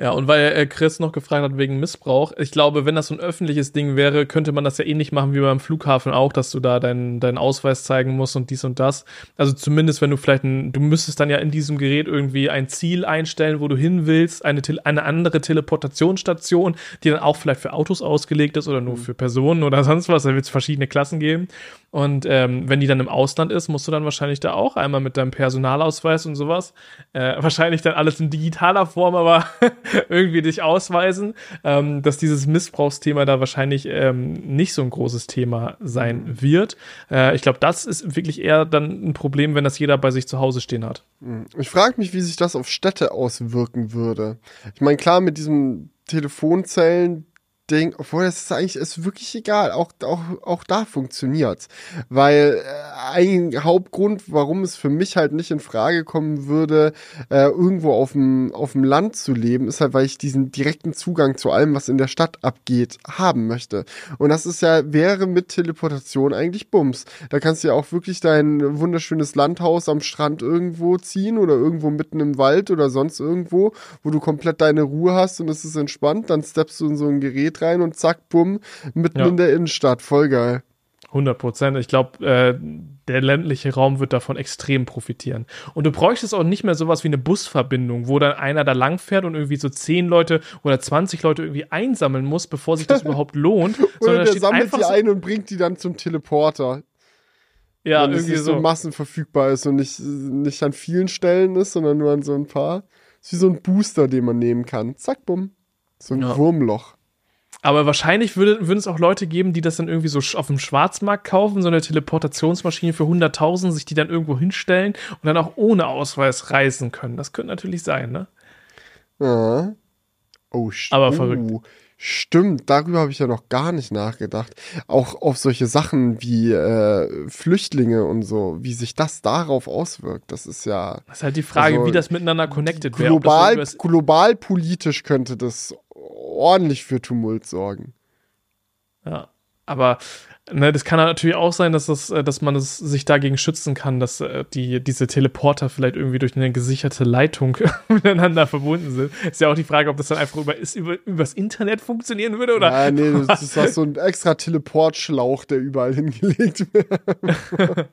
Ja, und weil äh, Chris noch gefragt hat wegen Missbrauch, ich glaube, wenn das so ein öffentliches Ding wäre, könnte man das ja ähnlich machen wie beim Flughafen auch, dass du da deinen deinen Ausweis zeigen musst und dies und das. Also zumindest, wenn du vielleicht ein, du müsstest dann ja in diesem Gerät irgendwie ein Ziel einstellen, wo du hin willst, eine, eine andere Teleportationsstation, die dann auch vielleicht für Autos ausgelegt ist oder nur mhm. für Personen oder sonst was, da wird es verschiedene Klassen geben. Und ähm, wenn die dann im Ausland ist, musst du dann wahrscheinlich da auch einmal mit deinem Personalausweis und sowas, äh, wahrscheinlich dann alles in digitaler Form, aber irgendwie dich ausweisen, ähm, dass dieses Missbrauchsthema da wahrscheinlich ähm, nicht so ein großes Thema sein mhm. wird. Äh, ich glaube, das ist wirklich eher dann ein Problem, wenn das jeder bei sich zu Hause stehen hat. Mhm. Ich frage mich, wie sich das auf Städte auswirken würde. Ich meine, klar, mit diesem Telefonzellen Ding, obwohl das ist eigentlich ist wirklich egal. Auch, auch, auch da funktioniert's. Weil äh, ein Hauptgrund, warum es für mich halt nicht in Frage kommen würde, äh, irgendwo auf dem, auf dem Land zu leben, ist halt, weil ich diesen direkten Zugang zu allem, was in der Stadt abgeht, haben möchte. Und das ist ja, wäre mit Teleportation eigentlich Bums. Da kannst du ja auch wirklich dein wunderschönes Landhaus am Strand irgendwo ziehen oder irgendwo mitten im Wald oder sonst irgendwo, wo du komplett deine Ruhe hast und es ist entspannt. Dann steppst du in so ein Gerät rein und zack, bumm, mitten ja. in der Innenstadt. Voll geil. 100 Prozent. Ich glaube, äh, der ländliche Raum wird davon extrem profitieren. Und du bräuchtest auch nicht mehr sowas wie eine Busverbindung, wo dann einer da langfährt und irgendwie so 10 Leute oder 20 Leute irgendwie einsammeln muss, bevor sich das überhaupt lohnt. oder der sammelt die ein und bringt die dann zum Teleporter. Ja, Wenn irgendwie es so. so massenverfügbar ist und nicht, nicht an vielen Stellen ist, sondern nur an so ein paar. Das ist wie so ein Booster, den man nehmen kann. Zack, bumm. So ein ja. Wurmloch. Aber wahrscheinlich würde, würden es auch Leute geben, die das dann irgendwie so auf dem Schwarzmarkt kaufen, so eine Teleportationsmaschine für 100.000, sich die dann irgendwo hinstellen und dann auch ohne Ausweis reisen können. Das könnte natürlich sein, ne? Ja. Oh, stimmt. Aber verrückt. Stimmt, darüber habe ich ja noch gar nicht nachgedacht. Auch auf solche Sachen wie äh, Flüchtlinge und so, wie sich das darauf auswirkt. Das ist ja. Das ist halt die Frage, also, wie das miteinander connected wäre. Global, global politisch könnte das ordentlich für Tumult sorgen. Ja, aber ne, das kann natürlich auch sein, dass, das, äh, dass man es sich dagegen schützen kann, dass äh, die, diese Teleporter vielleicht irgendwie durch eine gesicherte Leitung miteinander verbunden sind. Ist ja auch die Frage, ob das dann einfach über, ist, über, übers Internet funktionieren würde oder. Nein, nee, das ist so ein extra Teleportschlauch, der überall hingelegt wird.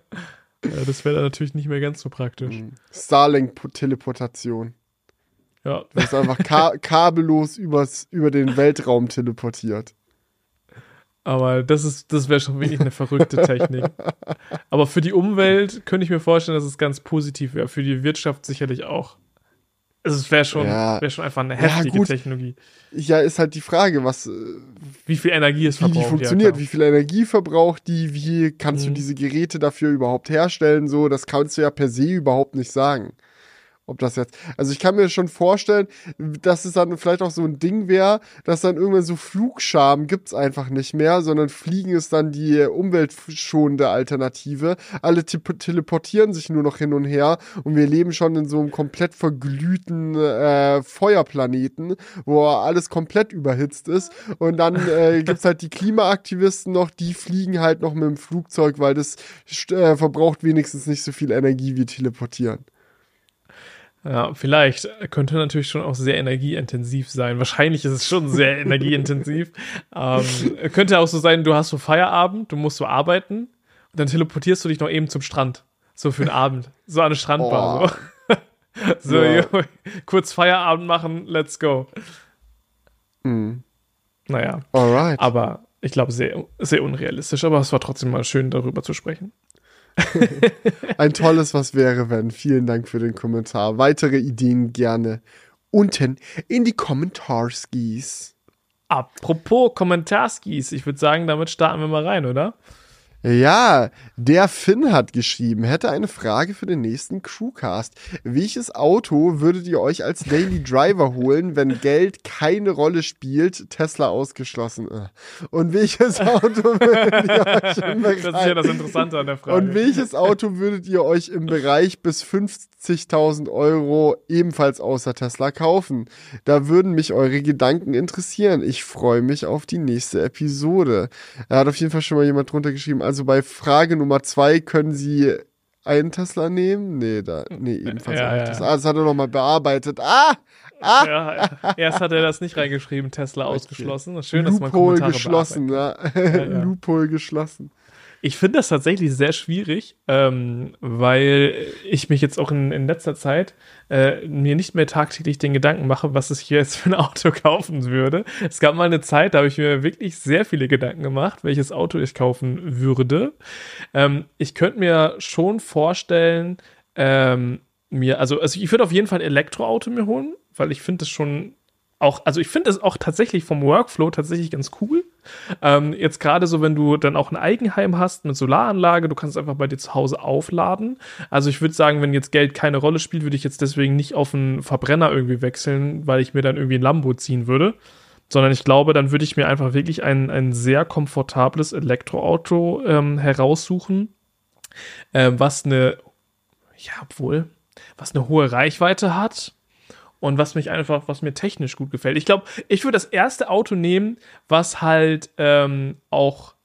ja, das wäre dann natürlich nicht mehr ganz so praktisch. Mhm. Starlink-Teleportation. Ja. Du wirst einfach ka kabellos übers, über den Weltraum teleportiert. Aber das ist, das wäre schon wirklich eine verrückte Technik. Aber für die Umwelt könnte ich mir vorstellen, dass es ganz positiv wäre. Für die Wirtschaft sicherlich auch. Also es wäre schon, ja. wär schon einfach eine heftige ja, Technologie. Ja, ist halt die Frage, was. Äh, wie viel Energie es verbraucht. Wie die funktioniert, ja, wie viel Energie verbraucht die, wie kannst mhm. du diese Geräte dafür überhaupt herstellen, so, das kannst du ja per se überhaupt nicht sagen. Ob das jetzt, also ich kann mir schon vorstellen, dass es dann vielleicht auch so ein Ding wäre, dass dann irgendwann so Flugscham gibt's einfach nicht mehr, sondern Fliegen ist dann die umweltschonende Alternative. Alle teleportieren sich nur noch hin und her und wir leben schon in so einem komplett verglühten äh, Feuerplaneten, wo alles komplett überhitzt ist. Und dann äh, gibt's halt die Klimaaktivisten noch, die fliegen halt noch mit dem Flugzeug, weil das äh, verbraucht wenigstens nicht so viel Energie wie teleportieren. Ja, vielleicht könnte natürlich schon auch sehr energieintensiv sein. Wahrscheinlich ist es schon sehr energieintensiv. Ähm, könnte auch so sein, du hast so Feierabend, du musst so arbeiten und dann teleportierst du dich noch eben zum Strand. So für den Abend. So an eine Strandbar. Oh. So, so ja. yo, kurz Feierabend machen, let's go. Mhm. Naja. Alright. Aber ich glaube, sehr, sehr unrealistisch. Aber es war trotzdem mal schön, darüber zu sprechen. Ein tolles Was wäre, wenn. Vielen Dank für den Kommentar. Weitere Ideen gerne unten in die Kommentarskis. Apropos Kommentarskis, ich würde sagen, damit starten wir mal rein, oder? Ja, der Finn hat geschrieben, hätte eine Frage für den nächsten Crewcast. Welches Auto würdet ihr euch als Daily Driver holen, wenn Geld keine Rolle spielt, Tesla ausgeschlossen? Und welches Auto würdet ihr euch im Bereich, Das ist ja das Interessante an der Frage. Und welches Auto würdet ihr euch im Bereich bis 50.000 Euro ebenfalls außer Tesla kaufen? Da würden mich eure Gedanken interessieren. Ich freue mich auf die nächste Episode. Da hat auf jeden Fall schon mal jemand drunter geschrieben. Also bei Frage Nummer zwei können Sie einen Tesla nehmen? Nee, da, nee, ebenfalls Ja, einen ja, Tesla. Ah, das hat er nochmal bearbeitet. Ah! Ah! Ja, erst hat er das nicht reingeschrieben, Tesla ausgeschlossen. Das ist schön, dass man Loophole Kommentare geschlossen, ja. ja. Loophole geschlossen. Ich finde das tatsächlich sehr schwierig, ähm, weil ich mich jetzt auch in, in letzter Zeit äh, mir nicht mehr tagtäglich den Gedanken mache, was ich hier jetzt für ein Auto kaufen würde. Es gab mal eine Zeit, da habe ich mir wirklich sehr viele Gedanken gemacht, welches Auto ich kaufen würde. Ähm, ich könnte mir schon vorstellen, ähm, mir, also, also ich würde auf jeden Fall ein Elektroauto mir holen, weil ich finde es schon auch, also ich finde es auch tatsächlich vom Workflow tatsächlich ganz cool. Ähm, jetzt gerade so, wenn du dann auch ein Eigenheim hast mit Solaranlage, du kannst einfach bei dir zu Hause aufladen. Also ich würde sagen, wenn jetzt Geld keine Rolle spielt, würde ich jetzt deswegen nicht auf einen Verbrenner irgendwie wechseln, weil ich mir dann irgendwie ein Lambo ziehen würde. Sondern ich glaube, dann würde ich mir einfach wirklich ein, ein sehr komfortables Elektroauto ähm, heraussuchen, äh, was eine, ja, obwohl, was eine hohe Reichweite hat und was mich einfach, was mir technisch gut gefällt. Ich glaube, ich würde das erste Auto nehmen, was halt ähm, auch,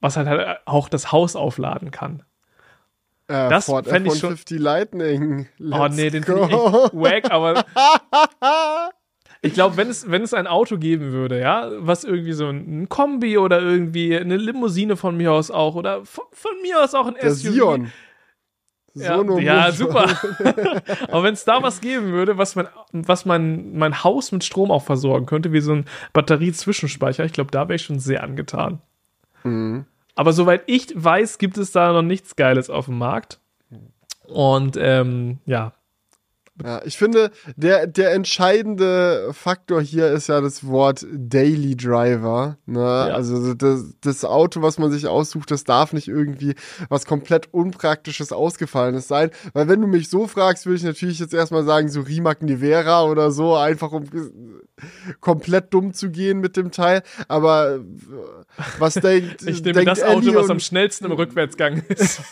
was halt, halt auch das Haus aufladen kann. Äh, Das Ford fänd ich schon- F-150 Lightning. oh Let's nee, den finde ich echt wack, aber ich glaube, wenn es, wenn es ein Auto geben würde, ja, was irgendwie so ein, ein Kombi oder irgendwie eine Limousine von mir aus auch oder von, von mir aus auch ein Der SUV. Sion. Ja, ja super. Aber wenn es da was geben würde, was mein, was mein, mein Haus mit Strom auch versorgen könnte, wie so ein Batteriezwischenspeicher, ich glaube, da wäre ich schon sehr angetan. Mhm. Aber soweit ich weiß, gibt es da noch nichts Geiles auf dem Markt. Und ähm, ja, Ja, ich finde, der, der entscheidende Faktor hier ist ja das Wort Daily Driver. Ne? Also das, das Auto, was man sich aussucht, das darf nicht irgendwie was komplett Unpraktisches, Ausgefallenes sein. Weil wenn du mich so fragst, würde ich natürlich jetzt erstmal sagen, so Rimac Nivera oder so, einfach um komplett dumm zu gehen mit dem Teil. Aber was denkt, ich nehme denkt das Auto, Ellie was und- am schnellsten im Rückwärtsgang ist.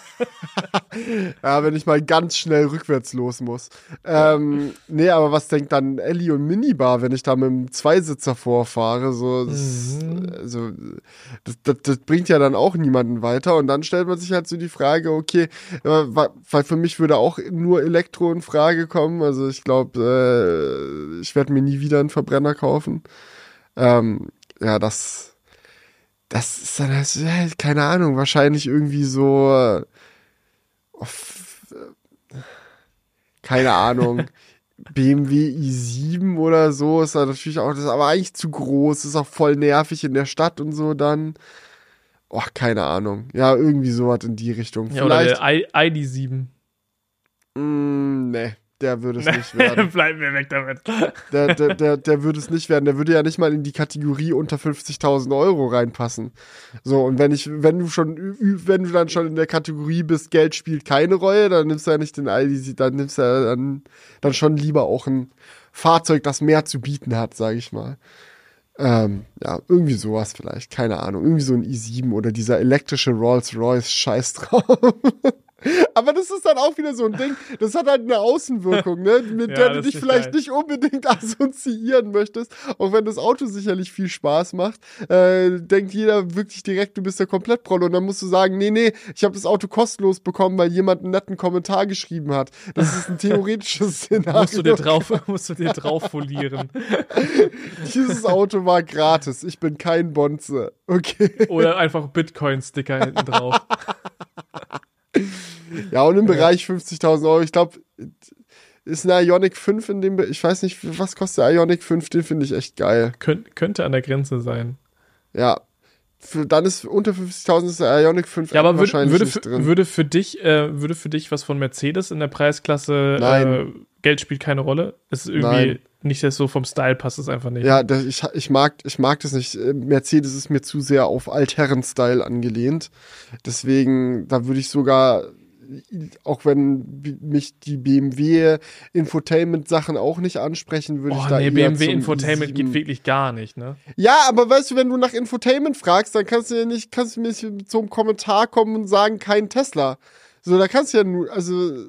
Ja, wenn ich mal ganz schnell rückwärts los muss. Ähm, nee, aber was denkt dann Ellie und Minibar, wenn ich da mit dem Zweisitzer vorfahre? So, das, also, das, das, das bringt ja dann auch niemanden weiter. Und dann stellt man sich halt so die Frage, okay, äh, weil für mich würde auch nur Elektro in Frage kommen. Also ich glaube, äh, ich werde mir nie wieder einen Verbrenner kaufen. Ähm, ja, das, das ist dann halt, keine Ahnung, wahrscheinlich irgendwie so, äh, auf, keine Ahnung, BMW i7 oder so ist dann natürlich auch, das ist aber eigentlich zu groß, ist auch voll nervig in der Stadt und so dann. Oh, keine Ahnung. Ja, irgendwie sowas in die Richtung. Ja, oder Vielleicht, der I- ID7. mh, nee, der würde es nicht werden. Bleiben wir weg damit. Der, der, der, der würde es nicht werden. Der würde ja nicht mal in die Kategorie unter 50.000 Euro reinpassen. So, und wenn ich, wenn du schon, wenn du dann schon in der Kategorie bist, Geld spielt keine Rolle, dann nimmst du ja nicht den ID, dann nimmst du ja dann, dann schon lieber auch ein Fahrzeug, das mehr zu bieten hat, sage ich mal. Ähm, ja, irgendwie sowas vielleicht, keine Ahnung. Irgendwie so ein i7 oder dieser elektrische Rolls-Royce, scheiß drauf. Aber das ist dann auch wieder so ein Ding, das hat halt eine Außenwirkung, ne? mit Ja, der du dich vielleicht geil. nicht unbedingt assoziieren möchtest. Auch wenn das Auto sicherlich viel Spaß macht, äh, denkt jeder wirklich direkt, du bist der Komplettprolle. Und dann musst du sagen, nee, nee, ich habe das Auto kostenlos bekommen, weil jemand einen netten Kommentar geschrieben hat. Das ist ein theoretisches Szenario. musst du dir drauf, musst du dir drauf folieren. Dieses Auto war gratis. Ich bin kein Bonze. Okay. Oder einfach Bitcoin-Sticker hinten drauf. Ja, und im Bereich 50.000 Euro, ich glaube, ist eine Ionic 5 in dem, Be ich weiß nicht, was kostet der Ionic 5, den finde ich echt geil. Könnt, könnte an der Grenze sein. Ja. Für, dann ist unter 50.000 ist der Ionic 5 Ja, aber wahrscheinlich würde, nicht für, drin. würde für dich, äh, würde für dich was von Mercedes in der Preisklasse. Äh, Geld spielt keine Rolle? Ist irgendwie. Nein. nicht so vom Style passt es einfach nicht. Ja, das, ich, ich, mag, ich mag das nicht. Äh, Mercedes ist mir zu sehr auf Altherren-Style angelehnt. Deswegen, da würde ich sogar, auch wenn mich die BMW Infotainment-Sachen auch nicht ansprechen, würde oh, ich da nee, BMW zum Infotainment i7 geht wirklich gar nicht, ne? Ja, aber weißt du, wenn du nach Infotainment fragst, dann kannst du ja nicht, kannst du nicht einem Kommentar kommen und sagen, kein Tesla. So, da kannst du ja nur, also,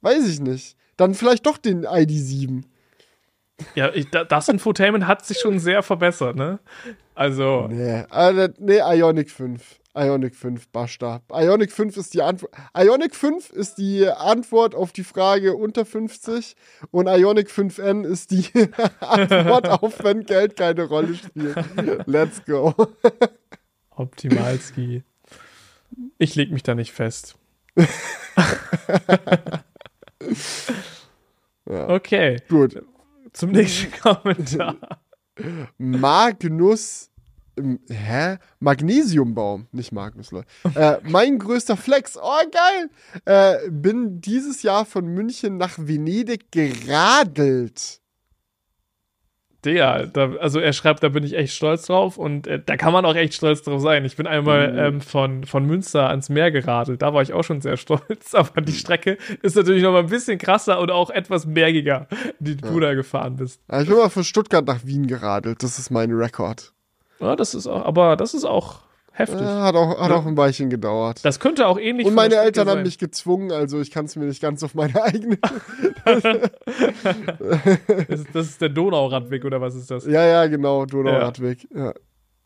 weiß ich nicht. Dann vielleicht doch den ID7. Ja, ich, da- das Infotainment hat sich schon sehr verbessert, ne? Also, Nee, äh, nee, Ionic 5. Ionic 5, basta. Ionic 5 ist die Antwort. Ionic 5 ist die Antwort auf die Frage unter 50 und Ionic 5N ist die Antwort auf, wenn Geld keine Rolle spielt. Let's go. Optimalski. Ich leg mich da nicht fest. Ja. Okay, Gut. zum nächsten Kommentar. Magnus. Hä? Magnesiumbaum, nicht Magnus, Leute. Äh, mein größter Flex. Oh, geil. Äh, bin dieses Jahr von München nach Venedig geradelt. Der, da, also er schreibt, da bin ich echt stolz drauf und äh, da kann man auch echt stolz drauf sein. Ich bin einmal Mhm. ähm, von, von Münster ans Meer geradelt, da war ich auch schon sehr stolz, aber die Strecke ist natürlich noch mal ein bisschen krasser und auch etwas bergiger, die du da gefahren bist. Ja, ich bin mal von Stuttgart nach Wien geradelt. Das ist mein Rekord. Ja, das ist auch, aber das ist auch heftig. Ja, hat auch, hat Ja. auch ein Weilchen gedauert. Das könnte auch ähnlich Und von der meine Eltern haben sein. mich gezwungen, also ich kann es mir nicht ganz auf meine eigene. Das ist, das ist der Donauradweg oder was ist das? ja, ja, genau, Donauradweg. Ja.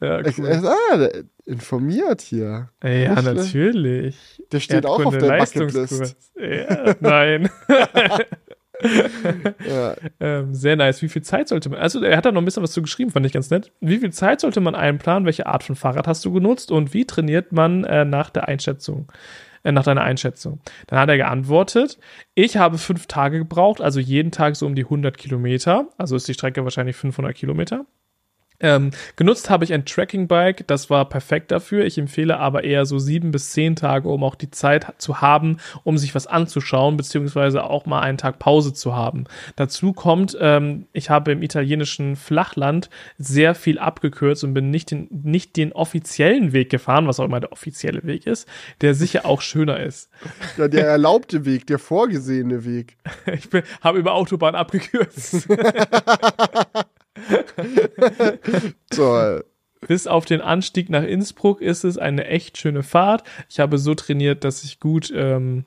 Ja, cool. Ah, informiert hier. ja Nicht natürlich. Der steht auch auf der Bucketlist. Leistungskurs. Ja, nein. Ähm, sehr nice. Wie viel Zeit sollte man, also er hat da noch ein bisschen was zu geschrieben, fand ich ganz nett. Wie viel Zeit sollte man einplanen? Welche Art von Fahrrad hast du genutzt? Und wie trainiert man äh, nach der Einschätzung? Äh, nach deiner Einschätzung. Dann hat er geantwortet, ich habe fünf Tage gebraucht, also jeden Tag so um die 100 Kilometer. Also ist die Strecke wahrscheinlich 500 Kilometer. Ähm, genutzt habe ich ein Tracking-Bike, das war perfekt dafür. Ich empfehle aber eher so sieben bis zehn Tage, um auch die Zeit zu haben, um sich was anzuschauen, beziehungsweise auch mal einen Tag Pause zu haben. Dazu kommt, ähm, ich habe im italienischen Flachland sehr viel abgekürzt und bin nicht den, nicht den offiziellen Weg gefahren, was auch immer der offizielle Weg ist, der sicher auch schöner ist. ja, der erlaubte Weg, der vorgesehene Weg. Ich habe über Autobahn abgekürzt. Toll. Bis auf den Anstieg nach Innsbruck ist es eine echt schöne Fahrt. Ich habe so trainiert, dass ich gut, ähm,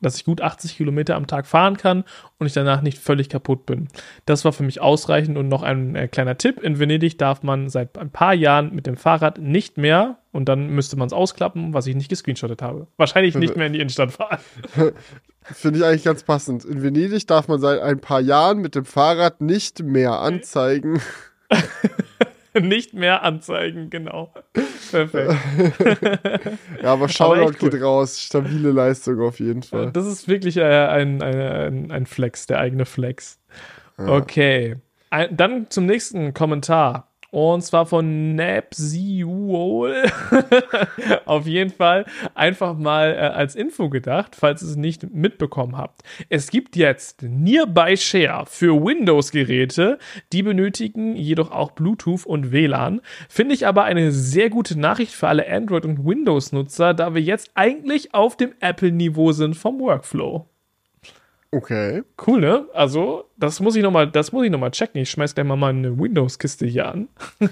dass ich gut 80 Kilometer am Tag fahren kann und ich danach nicht völlig kaputt bin. Das war für mich ausreichend und noch ein äh, kleiner Tipp. In Venedig darf man seit ein paar Jahren mit dem Fahrrad nicht mehr und dann müsste man es ausklappen, was ich nicht gescreenshottet habe. Wahrscheinlich nicht mehr in die Innenstadt fahren. Finde ich eigentlich ganz passend. In Venedig darf man seit ein paar Jahren mit dem Fahrrad nicht mehr anzeigen. nicht mehr anzeigen, genau. Perfekt. Ja, aber Shoutout cool. geht raus. Stabile Leistung auf jeden Fall. Das ist wirklich äh, ein, ein, ein, ein Flex, der eigene Flex. Okay. Ein, dann zum nächsten Kommentar. Und zwar von Napsiol. Auf jeden Fall einfach mal äh, als Info gedacht, falls ihr es nicht mitbekommen habt. Es gibt jetzt Nearby Share für Windows-Geräte, die benötigen jedoch auch Bluetooth und WLAN. Finde ich aber eine sehr gute Nachricht für alle Android- und Windows-Nutzer, da wir jetzt eigentlich auf dem Apple-Niveau sind vom Workflow. Okay. Cool, ne? Also, das muss ich nochmal, das muss ich noch mal checken. Ich schmeiß gleich mal meine Windows-Kiste hier an.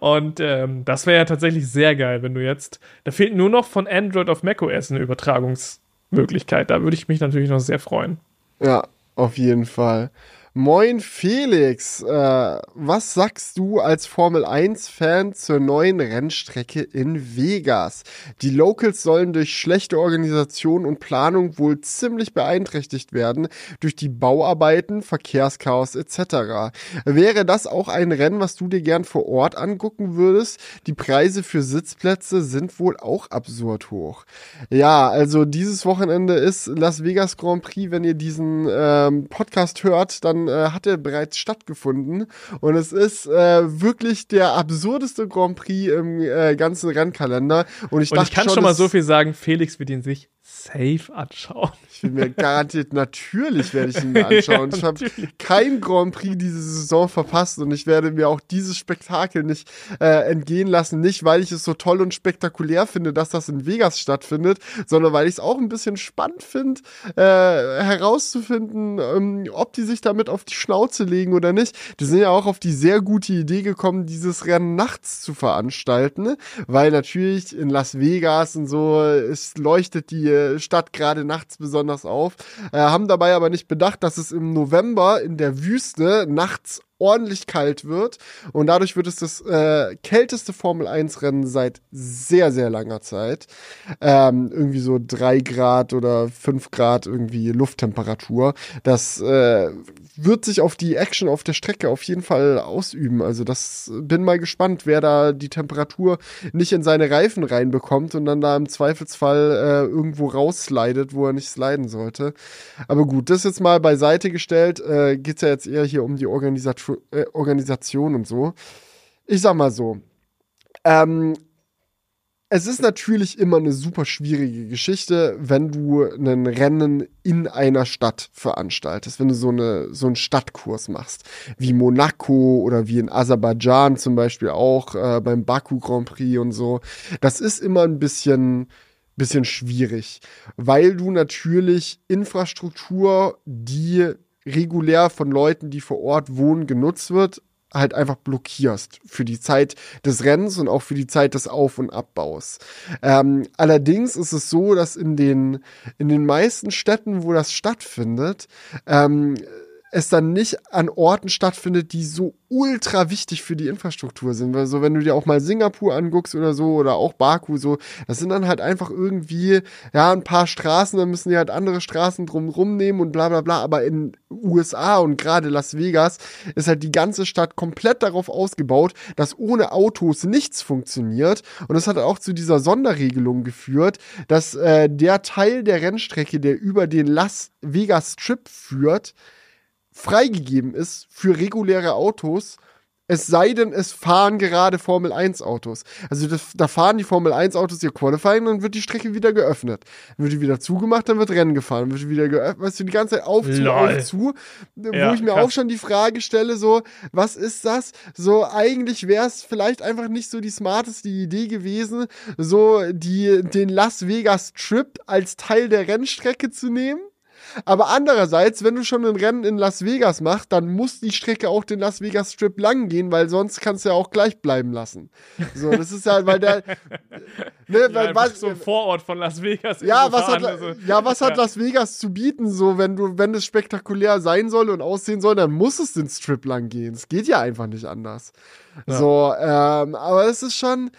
Und ähm, das wäre ja tatsächlich sehr geil, wenn du jetzt. Da fehlt nur noch von Android auf macOS eine Übertragungsmöglichkeit. Da würde ich mich natürlich noch sehr freuen. Ja, auf jeden Fall. Moin Felix, äh, was sagst du als Formel 1-Fan zur neuen Rennstrecke in Vegas? Die Locals sollen durch schlechte Organisation und Planung wohl ziemlich beeinträchtigt werden durch die Bauarbeiten, Verkehrschaos etc. Wäre das auch ein Rennen, was du dir gern vor Ort angucken würdest? Die Preise für Sitzplätze sind wohl auch absurd hoch. Ja, also dieses Wochenende ist Las Vegas Grand Prix. Wenn ihr diesen ähm, Podcast hört, dann äh, hat er bereits stattgefunden. Und es ist äh, wirklich der absurdeste Grand Prix im äh, ganzen Rennkalender. Und ich Und dachte ich kann schon mal es- so viel sagen, Felix wird ihn sich safe anschauen. Ich will mir garantiert, natürlich werde ich ihn mir anschauen. ja, ich habe kein Grand Prix diese Saison verpasst und ich werde mir auch dieses Spektakel nicht äh, entgehen lassen. Nicht, weil ich es so toll und spektakulär finde, dass das in Vegas stattfindet, sondern weil ich es auch ein bisschen spannend finde, äh, herauszufinden, ähm, ob die sich damit auf die Schnauze legen oder nicht. Die sind ja auch auf die sehr gute Idee gekommen, dieses Rennen nachts zu veranstalten, weil natürlich in Las Vegas und so, es leuchtet die äh, Stadt gerade nachts besonders auf, äh, haben dabei aber nicht bedacht, dass es im November in der Wüste nachts ordentlich kalt wird. Und dadurch wird es das äh, kälteste Formel 1 Rennen seit sehr, sehr langer Zeit. Ähm, irgendwie so drei Grad oder fünf Grad irgendwie Lufttemperatur. Das äh, wird sich auf die Action auf der Strecke auf jeden Fall ausüben. Also das bin mal gespannt, wer da die Temperatur nicht in seine Reifen reinbekommt und dann da im Zweifelsfall äh, irgendwo rausslidet, wo er nicht sliden sollte. Aber gut, das jetzt mal beiseite gestellt. Äh, Geht ja jetzt eher hier um die Organisation äh, Organisation und so. Ich sag mal so. Ähm, es ist natürlich immer eine super schwierige Geschichte, wenn du ein Rennen in einer Stadt veranstaltest, wenn du so, eine, so einen Stadtkurs machst, wie Monaco oder wie in Aserbaidschan zum Beispiel auch äh, beim Baku Grand Prix und so. Das ist immer ein bisschen, bisschen schwierig, weil du natürlich Infrastruktur, die regulär von Leuten, die vor Ort wohnen, genutzt wird, halt einfach blockierst für die Zeit des Rennens und auch für die Zeit des Auf- und Abbaus. Ähm, allerdings ist es so, dass in den, in den meisten Städten, wo das stattfindet, ähm, es dann nicht an Orten stattfindet, die so ultra wichtig für die Infrastruktur sind. Weil so, wenn du dir auch mal Singapur anguckst oder so, oder auch Baku, so, das sind dann halt einfach irgendwie, ja, ein paar Straßen, dann müssen die halt andere Straßen drumrum nehmen und bla bla bla. Aber in USA und gerade Las Vegas ist halt die ganze Stadt komplett darauf ausgebaut, dass ohne Autos nichts funktioniert. Und das hat auch zu dieser Sonderregelung geführt, dass äh, der Teil der Rennstrecke, der über den Las Vegas Strip führt, freigegeben ist für reguläre Autos, es sei denn, es fahren gerade Formel 1 Autos. Also das, da fahren die Formel 1 Autos ihr Qualifying, dann wird die Strecke wieder geöffnet. Dann wird die wieder zugemacht, dann wird Rennen gefahren, dann wird wieder geöffnet, weißt du, die ganze Zeit auf zu, Lol. auf zu, ja, wo ich mir krass. auch schon die Frage stelle, so, was ist das? So, eigentlich wäre es vielleicht einfach nicht so die smarteste Idee gewesen, so die, den Las Vegas Trip als Teil der Rennstrecke zu nehmen aber andererseits, wenn du schon ein Rennen in Las Vegas machst, dann muss die Strecke auch den Las Vegas Strip lang gehen, weil sonst kannst du ja auch gleich bleiben lassen. So, das ist ja, weil der. Ne, ja, weil, was, so ein Vorort von Las Vegas. Ja, was hat, also. ja, was hat ja. Las Vegas zu bieten? So, wenn du, wenn es spektakulär sein soll und aussehen soll, dann muss es den Strip lang gehen. Es geht ja einfach nicht anders. Ja. So, ähm, aber es ist schon.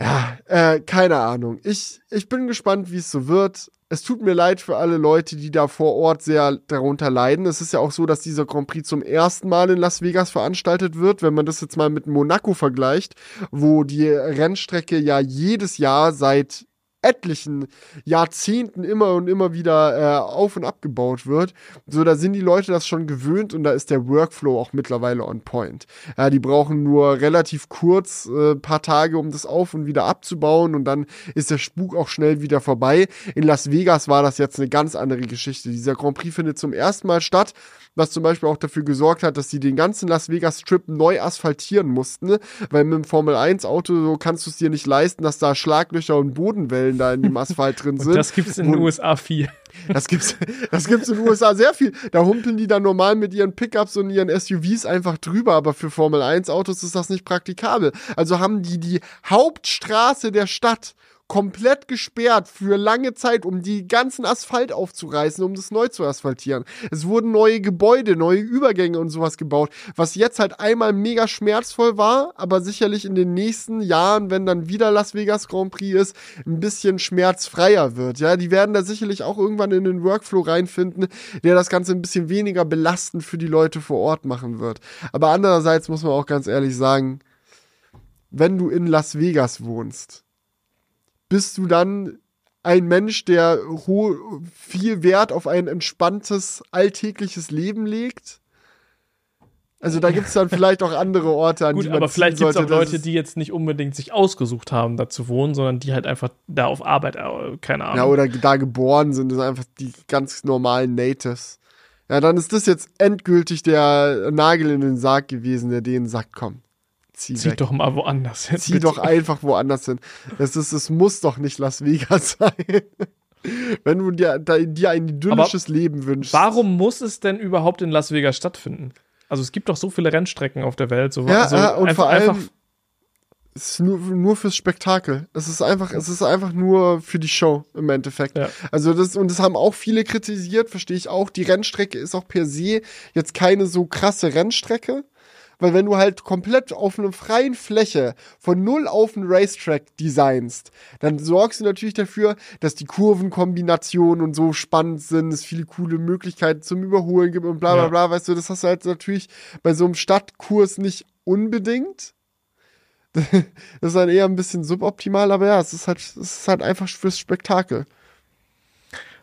Ja, äh, keine Ahnung. Ich, ich bin gespannt, wie es so wird es tut mir leid für alle Leute, die da vor Ort sehr darunter leiden. Es ist ja auch so, dass dieser Grand Prix zum ersten Mal in Las Vegas veranstaltet wird. Wenn man das jetzt mal mit Monaco vergleicht, wo die Rennstrecke ja jedes Jahr seit etlichen Jahrzehnten immer und immer wieder äh, auf und abgebaut wird. So, da sind die Leute das schon gewöhnt und da ist der Workflow auch mittlerweile on point. Ja, die brauchen nur relativ kurz äh, paar Tage, um das auf und wieder abzubauen und dann ist der Spuk auch schnell wieder vorbei. In Las Vegas war das jetzt eine ganz andere Geschichte. Dieser Grand Prix findet zum ersten Mal statt was zum Beispiel auch dafür gesorgt hat, dass sie den ganzen Las Vegas Strip neu asphaltieren mussten, weil mit dem Formel 1 Auto so kannst du es dir nicht leisten, dass da Schlaglöcher und Bodenwellen da in dem Asphalt drin sind. das gibt's in den USA viel. Das gibt's, das gibt's in den USA sehr viel. Da humpeln die dann normal mit ihren Pickups und ihren SUVs einfach drüber, aber für Formel 1 Autos ist das nicht praktikabel. Also haben die die Hauptstraße der Stadt komplett gesperrt für lange Zeit, um die ganzen Asphalt aufzureißen, um das neu zu asphaltieren. Es wurden neue Gebäude, neue Übergänge und sowas gebaut, was jetzt halt einmal mega schmerzvoll war, aber sicherlich in den nächsten Jahren, wenn dann wieder Las Vegas Grand Prix ist, ein bisschen schmerzfreier wird. Ja, die werden da sicherlich auch irgendwann in den Workflow reinfinden, der das Ganze ein bisschen weniger belastend für die Leute vor Ort machen wird. Aber andererseits muss man auch ganz ehrlich sagen, wenn du in Las Vegas wohnst, bist du dann ein Mensch, der viel Wert auf ein entspanntes, alltägliches Leben legt? Also da gibt es dann vielleicht auch andere Orte, an Gut, die man aber vielleicht gibt es auch Leute, die jetzt nicht unbedingt sich ausgesucht haben, da zu wohnen, sondern die halt einfach da auf Arbeit, äh, keine Ahnung. Ja, oder da geboren sind, das sind einfach die ganz normalen Natives. Ja, dann ist das jetzt endgültig der Nagel in den Sarg gewesen, der denen sagt, komm, zieh, Zieh doch mal woanders hin. zieh bitte. doch einfach woanders hin. Das ist, es muss doch nicht Las Vegas sein. Wenn du dir, dir ein idyllisches Leben wünschst. Warum muss es denn überhaupt in Las Vegas stattfinden? Also es gibt doch so viele Rennstrecken auf der Welt. So, Ja, also ja, und einfach, vor allem es ist nur, nur fürs Spektakel. Es ist einfach, es ist einfach nur für die Show im Endeffekt. Ja. Also das, und das haben auch viele kritisiert, verstehe ich auch. Die Rennstrecke ist auch per se jetzt keine so krasse Rennstrecke. Weil wenn du halt komplett auf einer freien Fläche von null auf einen Racetrack designst, dann sorgst du natürlich dafür, dass die Kurvenkombinationen und so spannend sind, es viele coole Möglichkeiten zum Überholen gibt und bla bla Ja. bla, weißt du, das hast du halt natürlich bei so einem Stadtkurs nicht unbedingt. Das ist dann eher ein bisschen suboptimal, aber ja, es ist halt, es ist halt einfach fürs Spektakel.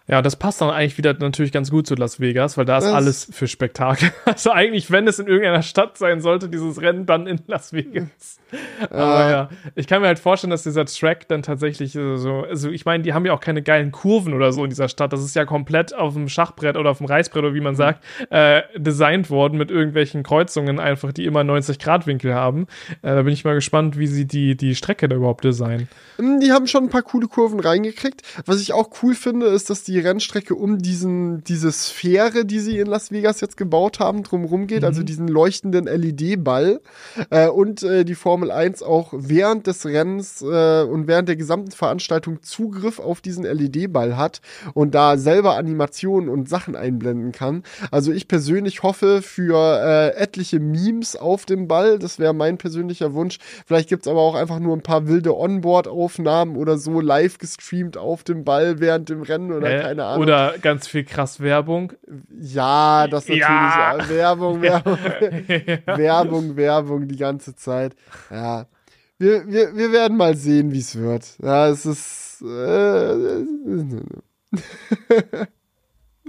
Ja, das passt dann eigentlich wieder natürlich ganz gut zu Las Vegas, weil da ist Das- alles für Spektakel. Also eigentlich, wenn es in irgendeiner Stadt sein sollte, dieses Rennen dann in Las Vegas. Aber ja, ich kann mir halt vorstellen, dass dieser Track dann tatsächlich äh, so, also ich meine, die haben ja auch keine geilen Kurven oder so in dieser Stadt. Das ist ja komplett auf dem Schachbrett oder auf dem Reißbrett oder wie man sagt, äh, designt worden mit irgendwelchen Kreuzungen einfach, die immer 90 Grad Winkel haben. Äh, da bin ich mal gespannt, wie sie die, die Strecke da überhaupt designen. Mm, Die haben schon ein paar coole Kurven reingekriegt. Was ich auch cool finde, ist, dass die Rennstrecke um diesen, diese Sphäre, die sie in Las Vegas jetzt gebaut haben, drumherum geht, also diesen leuchtenden LED-Ball. Äh, und äh, die Formel 1 auch während des Rennens äh, und während der gesamten Veranstaltung Zugriff auf diesen LED-Ball hat und da selber Animationen und Sachen einblenden kann. Also ich persönlich hoffe für äh, etliche Memes auf dem Ball. Das wäre mein persönlicher Wunsch. Vielleicht gibt's aber auch einfach nur ein paar wilde Onboard-Aufnahmen oder so live gestreamt auf dem Ball während dem Rennen oder Äh, keine Ahnung. Oder ganz viel krass Werbung. ja, das natürlich. Ja. Ja. Werbung, Werbung, Werbung, Werbung die ganze Zeit. Ja. Wir, wir, wir werden mal sehen, wie es wird. Ja, es ist. Äh,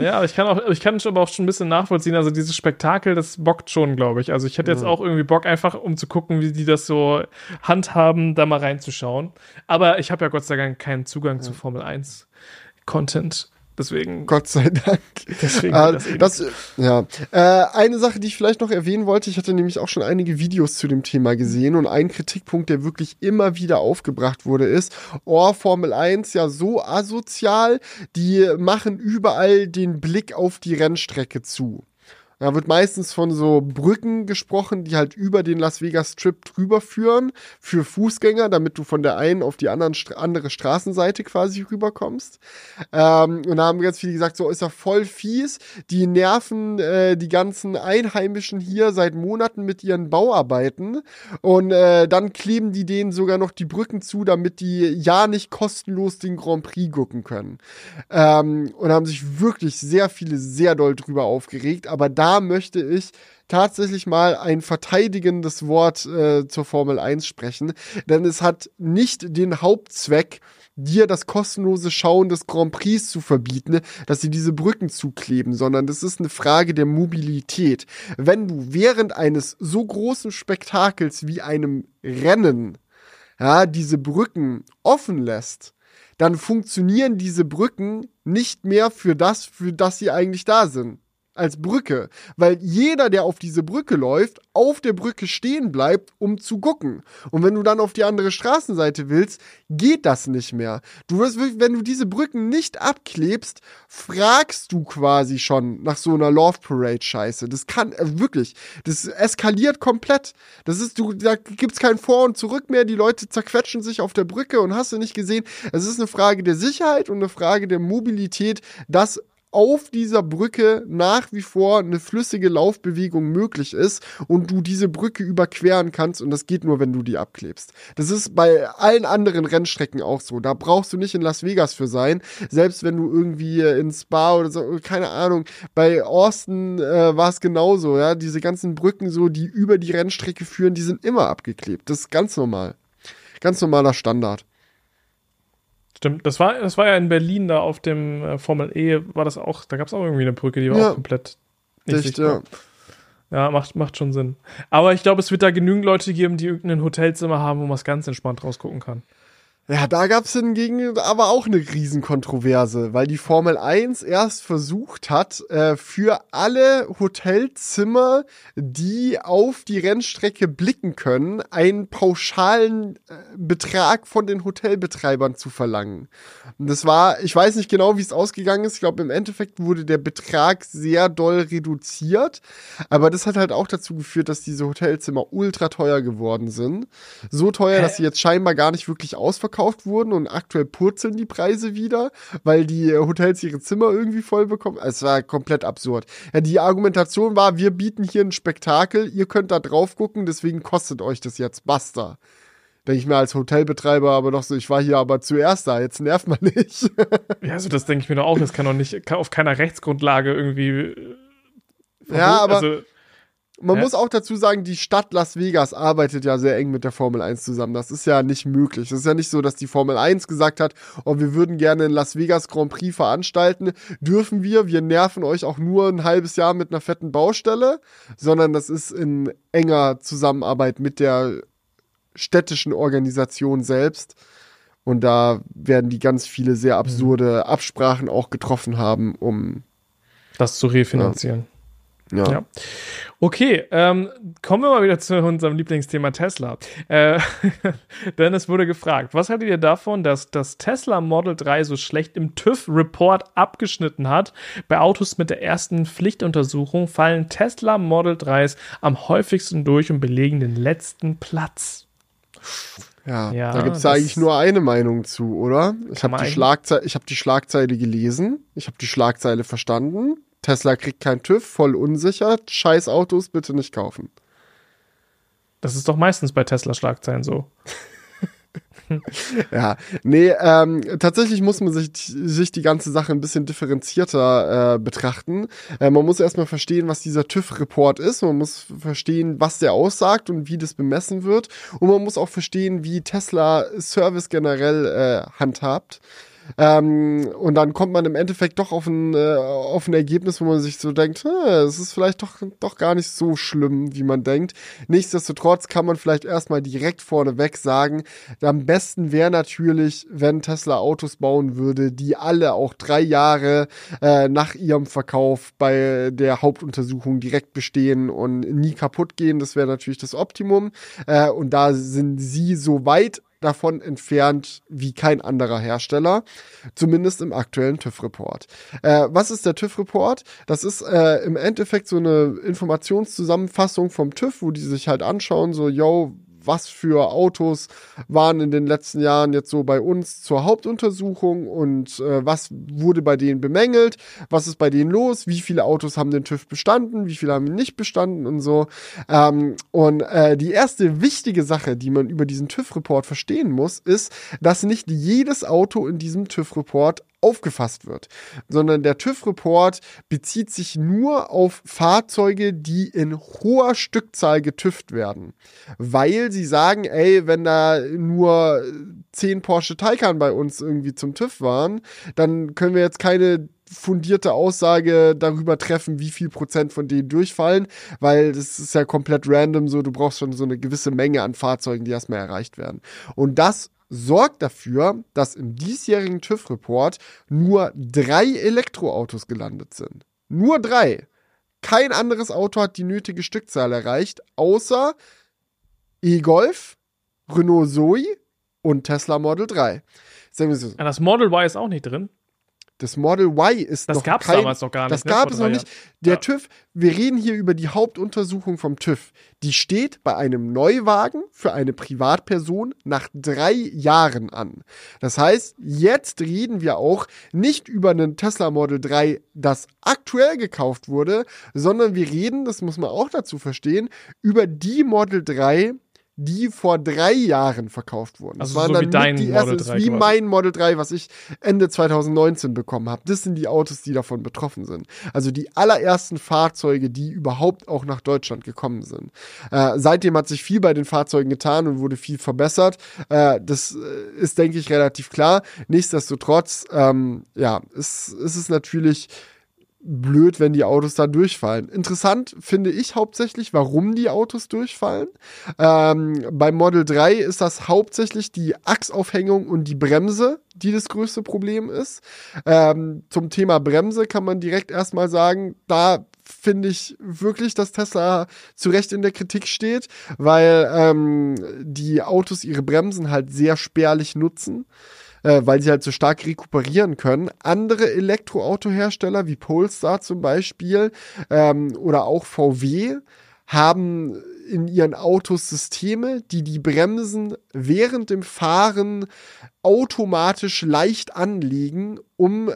Ja, aber ich kann auch, ich kann es aber auch schon ein bisschen nachvollziehen. Also dieses Spektakel, das bockt schon, glaube ich. Also ich hätte jetzt auch irgendwie Bock, einfach um zu gucken, wie die das so handhaben, da mal reinzuschauen. Aber ich habe ja Gott sei Dank keinen Zugang zu Formel 1 Content. Deswegen, Gott sei Dank. deswegen Äh, das das, ja. Äh, eine Sache, die ich vielleicht noch erwähnen wollte, ich hatte nämlich auch schon einige Videos zu dem Thema gesehen und ein Kritikpunkt, der wirklich immer wieder aufgebracht wurde, ist, oh, Formel 1 ja so asozial, die machen überall den Blick auf die Rennstrecke zu. Da wird meistens von so Brücken gesprochen, die halt über den Las Vegas Strip drüber führen für Fußgänger, damit du von der einen auf die anderen, andere Straßenseite quasi rüberkommst. Ähm, und da haben ganz viele gesagt, so ist er voll fies. Die nerven äh, die ganzen Einheimischen hier seit Monaten mit ihren Bauarbeiten. Und äh, dann kleben die denen sogar noch die Brücken zu, damit die ja nicht kostenlos den Grand Prix gucken können. Ähm, und haben sich wirklich sehr viele sehr doll drüber aufgeregt. Aber da möchte ich tatsächlich mal ein verteidigendes Wort äh, zur Formel 1 sprechen, denn es hat nicht den Hauptzweck, dir das kostenlose Schauen des Grand Prix zu verbieten, dass sie diese Brücken zukleben, sondern das ist eine Frage der Mobilität. Wenn du während eines so großen Spektakels wie einem Rennen ja, diese Brücken offen lässt, dann funktionieren diese Brücken nicht mehr für das, für das sie eigentlich da sind. Als Brücke. Weil jeder, der auf diese Brücke läuft, auf der Brücke stehen bleibt, um zu gucken. Und wenn du dann auf die andere Straßenseite willst, geht das nicht mehr. Du wirst wenn du diese Brücken nicht abklebst, fragst du quasi schon nach so einer Love Parade Scheiße. Das kann, äh, wirklich, das eskaliert komplett. Das ist, du, da gibt's kein Vor und Zurück mehr. Die Leute zerquetschen sich auf der Brücke und hast du nicht gesehen. Es ist eine Frage der Sicherheit und eine Frage der Mobilität, dass auf dieser Brücke nach wie vor eine flüssige Laufbewegung möglich ist und du diese Brücke überqueren kannst und das geht nur, wenn du die abklebst. Das ist bei allen anderen Rennstrecken auch so. Da brauchst du nicht in Las Vegas für sein, selbst wenn du irgendwie in Spa oder so, keine Ahnung, bei Austin äh, war es genauso, ja, diese ganzen Brücken so, die über die Rennstrecke führen, die sind immer abgeklebt. Das ist ganz normal. Ganz normaler Standard. Stimmt, das war, das war ja in Berlin da auf dem äh, Formel E, war das auch, da gab es auch irgendwie eine Brücke, die war Ja. auch komplett nicht Dicht, sichtbar. Ja, macht, macht schon Sinn. Aber ich glaube, es wird da genügend Leute geben, die irgendein Hotelzimmer haben, wo man es ganz entspannt rausgucken kann. Ja, da gab's hingegen aber auch eine Riesenkontroverse, weil die Formel 1 erst versucht hat, äh, für alle Hotelzimmer, die auf die Rennstrecke blicken können, einen pauschalen äh, Betrag von den Hotelbetreibern zu verlangen. Und das war, ich weiß nicht genau, wie es ausgegangen ist. Ich glaube, im Endeffekt wurde der Betrag sehr doll reduziert. Aber das hat halt auch dazu geführt, dass diese Hotelzimmer ultra teuer geworden sind. So teuer, dass sie jetzt scheinbar gar nicht wirklich ausverkauft verkauft wurden und aktuell purzeln die Preise wieder, weil die Hotels ihre Zimmer irgendwie voll bekommen. Es war komplett absurd. Ja, die Argumentation war, wir bieten hier ein Spektakel, ihr könnt da drauf gucken, deswegen kostet euch das jetzt. Basta. Denke ich mir als Hotelbetreiber aber doch so, ich war hier aber zuerst da, jetzt nervt man nicht. ja, also das denke ich mir doch auch, das kann doch nicht kann auf keiner Rechtsgrundlage irgendwie. Äh, ja, aber. Also, man Hä? muss auch dazu sagen, die Stadt Las Vegas arbeitet ja sehr eng mit der Formel 1 zusammen. Das ist ja nicht möglich. Es ist ja nicht so, dass die Formel 1 gesagt hat, oh, wir würden gerne in Las Vegas Grand Prix veranstalten. Dürfen wir? Wir nerven euch auch nur ein halbes Jahr mit einer fetten Baustelle. Sondern das ist in enger Zusammenarbeit mit der städtischen Organisation selbst. Und da werden die ganz viele sehr absurde Absprachen auch getroffen haben, um das zu refinanzieren. Ja. Ja. ja. Okay, ähm, kommen wir mal wieder zu unserem Lieblingsthema Tesla. Äh, denn es wurde gefragt, was haltet ihr davon, dass das Tesla Model 3 so schlecht im TÜV-Report abgeschnitten hat? Bei Autos mit der ersten Pflichtuntersuchung fallen Tesla Model 3s am häufigsten durch und belegen den letzten Platz. Ja, ja da gibt es eigentlich nur eine Meinung zu, oder? Ich habe die, Schlagze hab die Schlagzeile gelesen, ich habe die Schlagzeile verstanden Tesla kriegt kein TÜV, voll unsicher, scheiß Autos bitte nicht kaufen. Das ist doch meistens bei Tesla-Schlagzeilen so. ja, nee, ähm, tatsächlich muss man sich, sich die ganze Sache ein bisschen differenzierter äh, betrachten. Äh, man muss erstmal verstehen, was dieser TÜV-Report ist. Man muss verstehen, was der aussagt und wie das bemessen wird. Und man muss auch verstehen, wie Tesla Service generell äh, handhabt. Ähm, und dann kommt man im Endeffekt doch auf ein, äh, auf ein Ergebnis, wo man sich so denkt, es ist vielleicht doch, doch gar nicht so schlimm, wie man denkt. Nichtsdestotrotz kann man vielleicht erstmal direkt vorneweg sagen, am besten wäre natürlich, wenn Tesla Autos bauen würde, die alle auch drei Jahre äh, nach ihrem Verkauf bei der Hauptuntersuchung direkt bestehen und nie kaputt gehen. Das wäre natürlich das Optimum. Äh, und da sind sie so weit davon entfernt wie kein anderer Hersteller, zumindest im aktuellen TÜV-Report. Äh, was ist der TÜV-Report? Das ist äh, im Endeffekt so eine Informationszusammenfassung vom TÜV, wo die sich halt anschauen, so, yo, was für Autos waren in den letzten Jahren jetzt so bei uns zur Hauptuntersuchung und äh, was wurde bei denen bemängelt, was ist bei denen los, wie viele Autos haben den TÜV bestanden, wie viele haben ihn nicht bestanden und so. Ähm, und äh, die erste wichtige Sache, die man über diesen TÜV-Report verstehen muss, ist, dass nicht jedes Auto in diesem TÜV-Report aufgefasst wird, sondern der TÜV-Report bezieht sich nur auf Fahrzeuge, die in hoher Stückzahl getüft werden, weil sie sagen, ey, wenn da nur 10 Porsche Taycan bei uns irgendwie zum TÜV waren, dann können wir jetzt keine fundierte Aussage darüber treffen, wie viel Prozent von denen durchfallen, weil das ist ja komplett random so, du brauchst schon so eine gewisse Menge an Fahrzeugen, die erstmal erreicht werden. Und das sorgt dafür, dass im diesjährigen TÜV-Report nur drei Elektroautos gelandet sind. Nur drei. Kein anderes Auto hat die nötige Stückzahl erreicht, außer E-Golf, Renault Zoe und Tesla Model 3. Das Model Y ist auch nicht drin. Das Model Y ist das noch gab's kein, damals noch gar nicht. Das ne? gab es noch nicht. Der ja. TÜV, wir reden hier über die Hauptuntersuchung vom TÜV. Die steht bei einem Neuwagen für eine Privatperson nach drei Jahren an. Das heißt, jetzt reden wir auch nicht über einen Tesla Model 3, das aktuell gekauft wurde, sondern wir reden, das muss man auch dazu verstehen, über die Model 3, die vor drei Jahren verkauft wurden. Also das waren so dann dein die ersten, Model 3 wie mein Model 3, was ich Ende 2019 bekommen habe. Das sind die Autos, die davon betroffen sind. Also die allerersten Fahrzeuge, die überhaupt auch nach Deutschland gekommen sind. Äh, seitdem hat sich viel bei den Fahrzeugen getan und wurde viel verbessert. Äh, das äh, ist, denke ich, relativ klar. Nichtsdestotrotz, ähm, ja, ist, ist es natürlich blöd, wenn die Autos da durchfallen. Interessant finde ich hauptsächlich, warum die Autos durchfallen. Ähm, beim Model 3 ist das hauptsächlich die Achsaufhängung und die Bremse, die das größte Problem ist. Ähm, zum Thema Bremse kann man direkt erstmal sagen, da finde ich wirklich, dass Tesla zu Recht in der Kritik steht, weil ähm, die Autos ihre Bremsen halt sehr spärlich nutzen äh, weil sie halt so stark rekuperieren können. Andere Elektroautohersteller wie Polestar zum Beispiel ähm, oder auch VW haben in ihren Autos Systeme, die die Bremsen während dem Fahren automatisch leicht anlegen, um äh,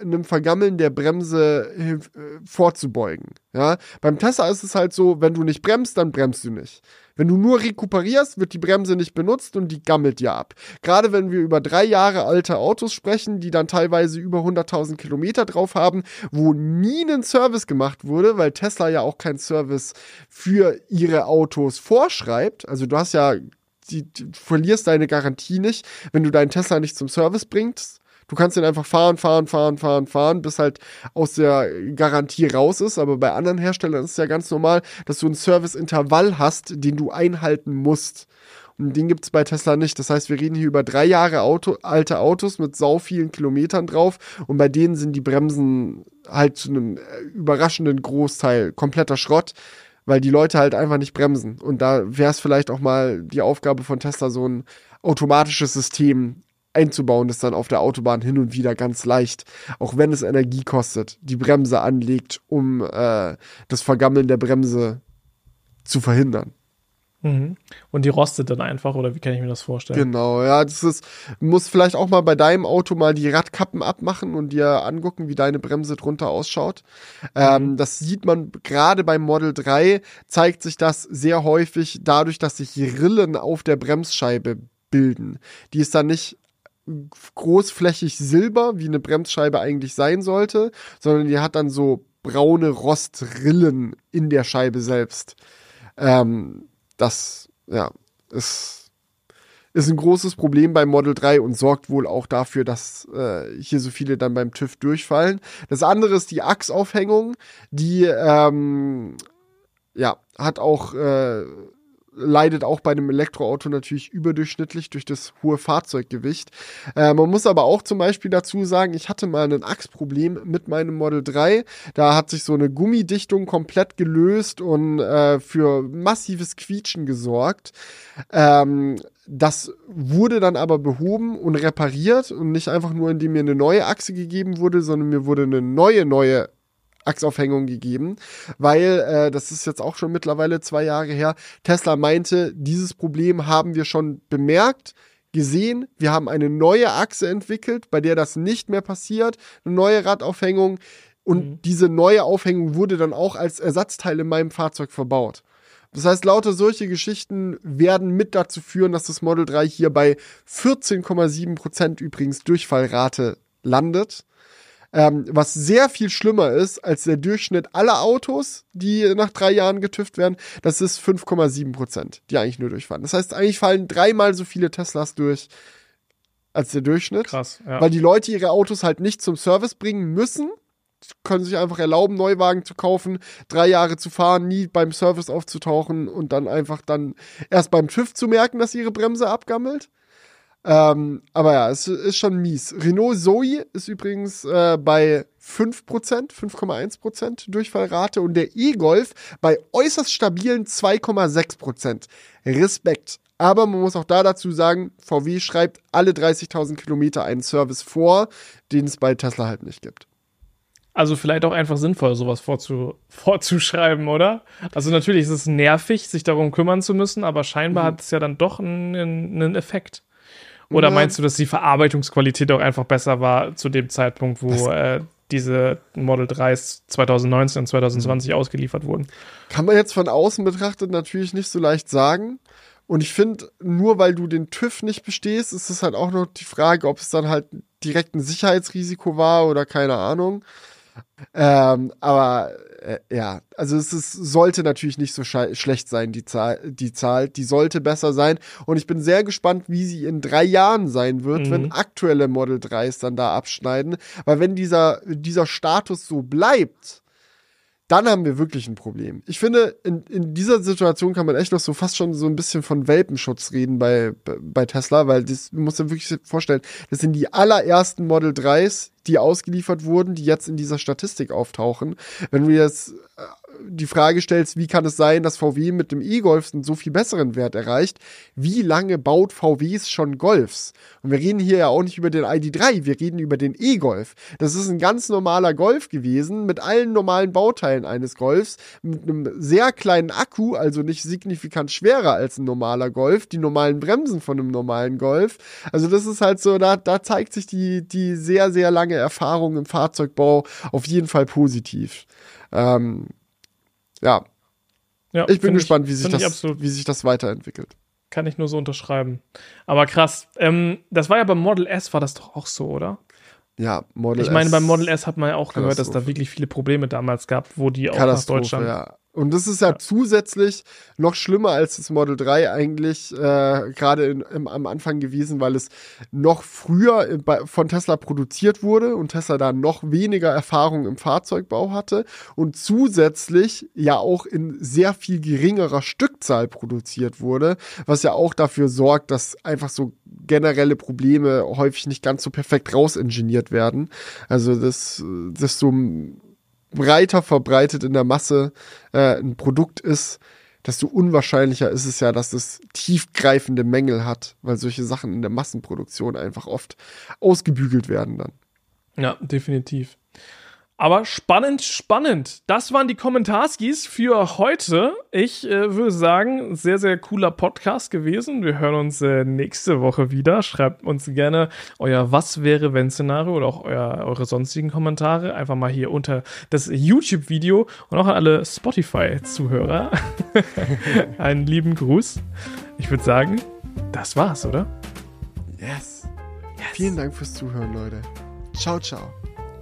einem Vergammeln der Bremse äh, vorzubeugen. Ja? Beim Tesla ist es halt so, wenn du nicht bremst, dann bremst du nicht. Wenn du nur rekuperierst, wird die Bremse nicht benutzt und die gammelt dir ab. Gerade wenn wir über drei Jahre alte Autos sprechen, die dann teilweise über 100.000 Kilometer drauf haben, wo nie ein Service gemacht wurde, weil Tesla ja auch keinen Service für ihre Autos vorschreibt. Also du hast ja die, du verlierst deine Garantie nicht, wenn du deinen Tesla nicht zum Service bringst. Du kannst den einfach fahren, fahren, fahren, fahren, fahren, bis halt aus der Garantie raus ist. Aber bei anderen Herstellern ist es ja ganz normal, dass du ein Serviceintervall hast, den du einhalten musst. Und den gibt es bei Tesla nicht. Das heißt, wir reden hier über drei Jahre Auto, alte Autos mit sau vielen Kilometern drauf. Und bei denen sind die Bremsen halt zu einem äh, überraschenden Großteil kompletter Schrott, weil die Leute halt einfach nicht bremsen. Und da wäre es vielleicht auch mal die Aufgabe von Tesla, so ein automatisches System einzubauen, das dann auf der Autobahn hin und wieder ganz leicht, auch wenn es Energie kostet, die Bremse anlegt, um äh, das Vergammeln der Bremse zu verhindern. Mhm. Und die rostet dann einfach, oder wie kann ich mir das vorstellen? Genau, ja, das ist, muss vielleicht auch mal bei deinem Auto mal die Radkappen abmachen und dir angucken, wie deine Bremse drunter ausschaut. Ähm, mhm. Ähm, das sieht man gerade beim Model 3, zeigt sich das sehr häufig dadurch, dass sich Rillen auf der Bremsscheibe bilden. Die ist dann nicht großflächig silber, wie eine Bremsscheibe eigentlich sein sollte, sondern die hat dann so braune Rostrillen in der Scheibe selbst. Ähm, das, ja, ist, ist ein großes Problem beim Model 3 und sorgt wohl auch dafür, dass äh, hier so viele dann beim TÜV durchfallen. Das andere ist die Achsaufhängung, die ähm, ja, hat auch äh, leidet auch bei einem Elektroauto natürlich überdurchschnittlich durch das hohe Fahrzeuggewicht. Äh, man muss aber auch zum Beispiel dazu sagen, ich hatte mal ein Achsproblem mit meinem Model 3. Da hat sich so eine Gummidichtung komplett gelöst und äh, für massives Quietschen gesorgt. Ähm, das wurde dann aber behoben und repariert und nicht einfach nur, indem mir eine neue Achse gegeben wurde, sondern mir wurde eine neue, neue Achsaufhängung gegeben, weil äh, das ist jetzt auch schon mittlerweile zwei Jahre her. Tesla meinte, dieses Problem haben wir schon bemerkt, gesehen. Wir haben eine neue Achse entwickelt, bei der das nicht mehr passiert, eine neue Radaufhängung. Und mhm. diese neue Aufhängung wurde dann auch als Ersatzteil in meinem Fahrzeug verbaut. Das heißt, lauter solche Geschichten werden mit dazu führen, dass das Model 3 hier bei 14,7% übrigens Durchfallrate landet. Ähm, was sehr viel schlimmer ist als der Durchschnitt aller Autos, die nach drei Jahren getüft werden. Das ist 5,7 Prozent, die eigentlich nur durchfahren. Das heißt, eigentlich fallen dreimal so viele Teslas durch als der Durchschnitt. Krass, ja. Weil die Leute ihre Autos halt nicht zum Service bringen müssen. Können sich einfach erlauben, Neuwagen zu kaufen, drei Jahre zu fahren, nie beim Service aufzutauchen und dann einfach dann erst beim TÜV zu merken, dass ihre Bremse abgammelt. Ähm, aber ja, es ist schon mies. Renault Zoe ist übrigens äh, bei 5%, 5,1% Durchfallrate und der E-Golf bei äußerst stabilen 2,6%. Respekt. Aber man muss auch da dazu sagen, VW schreibt alle 30.000 Kilometer einen Service vor, den es bei Tesla halt nicht gibt. Also vielleicht auch einfach sinnvoll, sowas vorzu vorzuschreiben, oder? Also natürlich ist es nervig, sich darum kümmern zu müssen, aber scheinbar mhm. hat es ja dann doch einen, einen Effekt. Oder ja. meinst du, dass die Verarbeitungsqualität auch einfach besser war zu dem Zeitpunkt, wo äh, diese Model 3s 2019 und 2020 mhm. ausgeliefert wurden? Kann man jetzt von außen betrachtet natürlich nicht so leicht sagen. Und ich finde, nur weil du den TÜV nicht bestehst, ist es halt auch noch die Frage, ob es dann halt direkt ein Sicherheitsrisiko war oder keine Ahnung. Ähm, aber äh, ja, also es ist, sollte natürlich nicht so schlecht sein, die Zahl, die Zahl, die sollte besser sein. Und ich bin sehr gespannt, wie sie in drei Jahren sein wird, mhm. wenn aktuelle Model 3s dann da abschneiden. Weil wenn dieser, dieser Status so bleibt, dann haben wir wirklich ein Problem. Ich finde, in, in dieser Situation kann man echt noch so fast schon so ein bisschen von Welpenschutz reden bei, bei Tesla, weil das, musst dir wirklich vorstellen, das sind die allerersten Model 3s, die ausgeliefert wurden, die jetzt in dieser Statistik auftauchen. Wenn du jetzt äh, die Frage stellst, wie kann es sein, dass VW mit dem E-Golf einen so viel besseren Wert erreicht, wie lange baut VWs schon Golfs? Und wir reden hier ja auch nicht über den ID3, wir reden über den E-Golf. Das ist ein ganz normaler Golf gewesen, mit allen normalen Bauteilen eines Golfs, mit einem sehr kleinen Akku, also nicht signifikant schwerer als ein normaler Golf, die normalen Bremsen von einem normalen Golf. Also das ist halt so, da, da zeigt sich die, die sehr, sehr lange Erfahrung im Fahrzeugbau auf jeden Fall positiv. Ähm, ja. ja ich bin gespannt, ich, wie, sich das, wie sich das weiterentwickelt. Kann ich nur so unterschreiben. Aber krass. Ähm, das war ja beim Model S, war das doch auch so, oder? Ja, Model S. Ich meine, beim Model S hat man ja auch gehört, dass da wirklich viele Probleme damals gab, wo die auch nach Deutschland. Ja. Und das ist ja, ja, zusätzlich noch schlimmer als das Model 3 eigentlich äh, gerade am Anfang gewesen, weil es noch früher bei, von Tesla produziert wurde und Tesla da noch weniger Erfahrung im Fahrzeugbau hatte und zusätzlich ja auch in sehr viel geringerer Stückzahl produziert wurde, was ja auch dafür sorgt, dass einfach so generelle Probleme häufig nicht ganz so perfekt rausingeniert werden. Also das, das so breiter verbreitet in der Masse äh, ein Produkt ist, desto unwahrscheinlicher ist es ja, dass es tiefgreifende Mängel hat, weil solche Sachen in der Massenproduktion einfach oft ausgebügelt werden dann. Ja, definitiv. Aber spannend, spannend. Das waren die Kommentarskis für heute. Ich äh, würde sagen, sehr, sehr cooler Podcast gewesen. Wir hören uns äh, nächste Woche wieder. Schreibt uns gerne euer Was wäre wenn Szenario oder auch euer, eure sonstigen Kommentare einfach mal hier unter das YouTube-Video und auch an alle Spotify-Zuhörer. Einen lieben Gruß. Ich würde sagen, das war's, oder? Yes. yes. Vielen Dank fürs Zuhören, Leute. Ciao, ciao.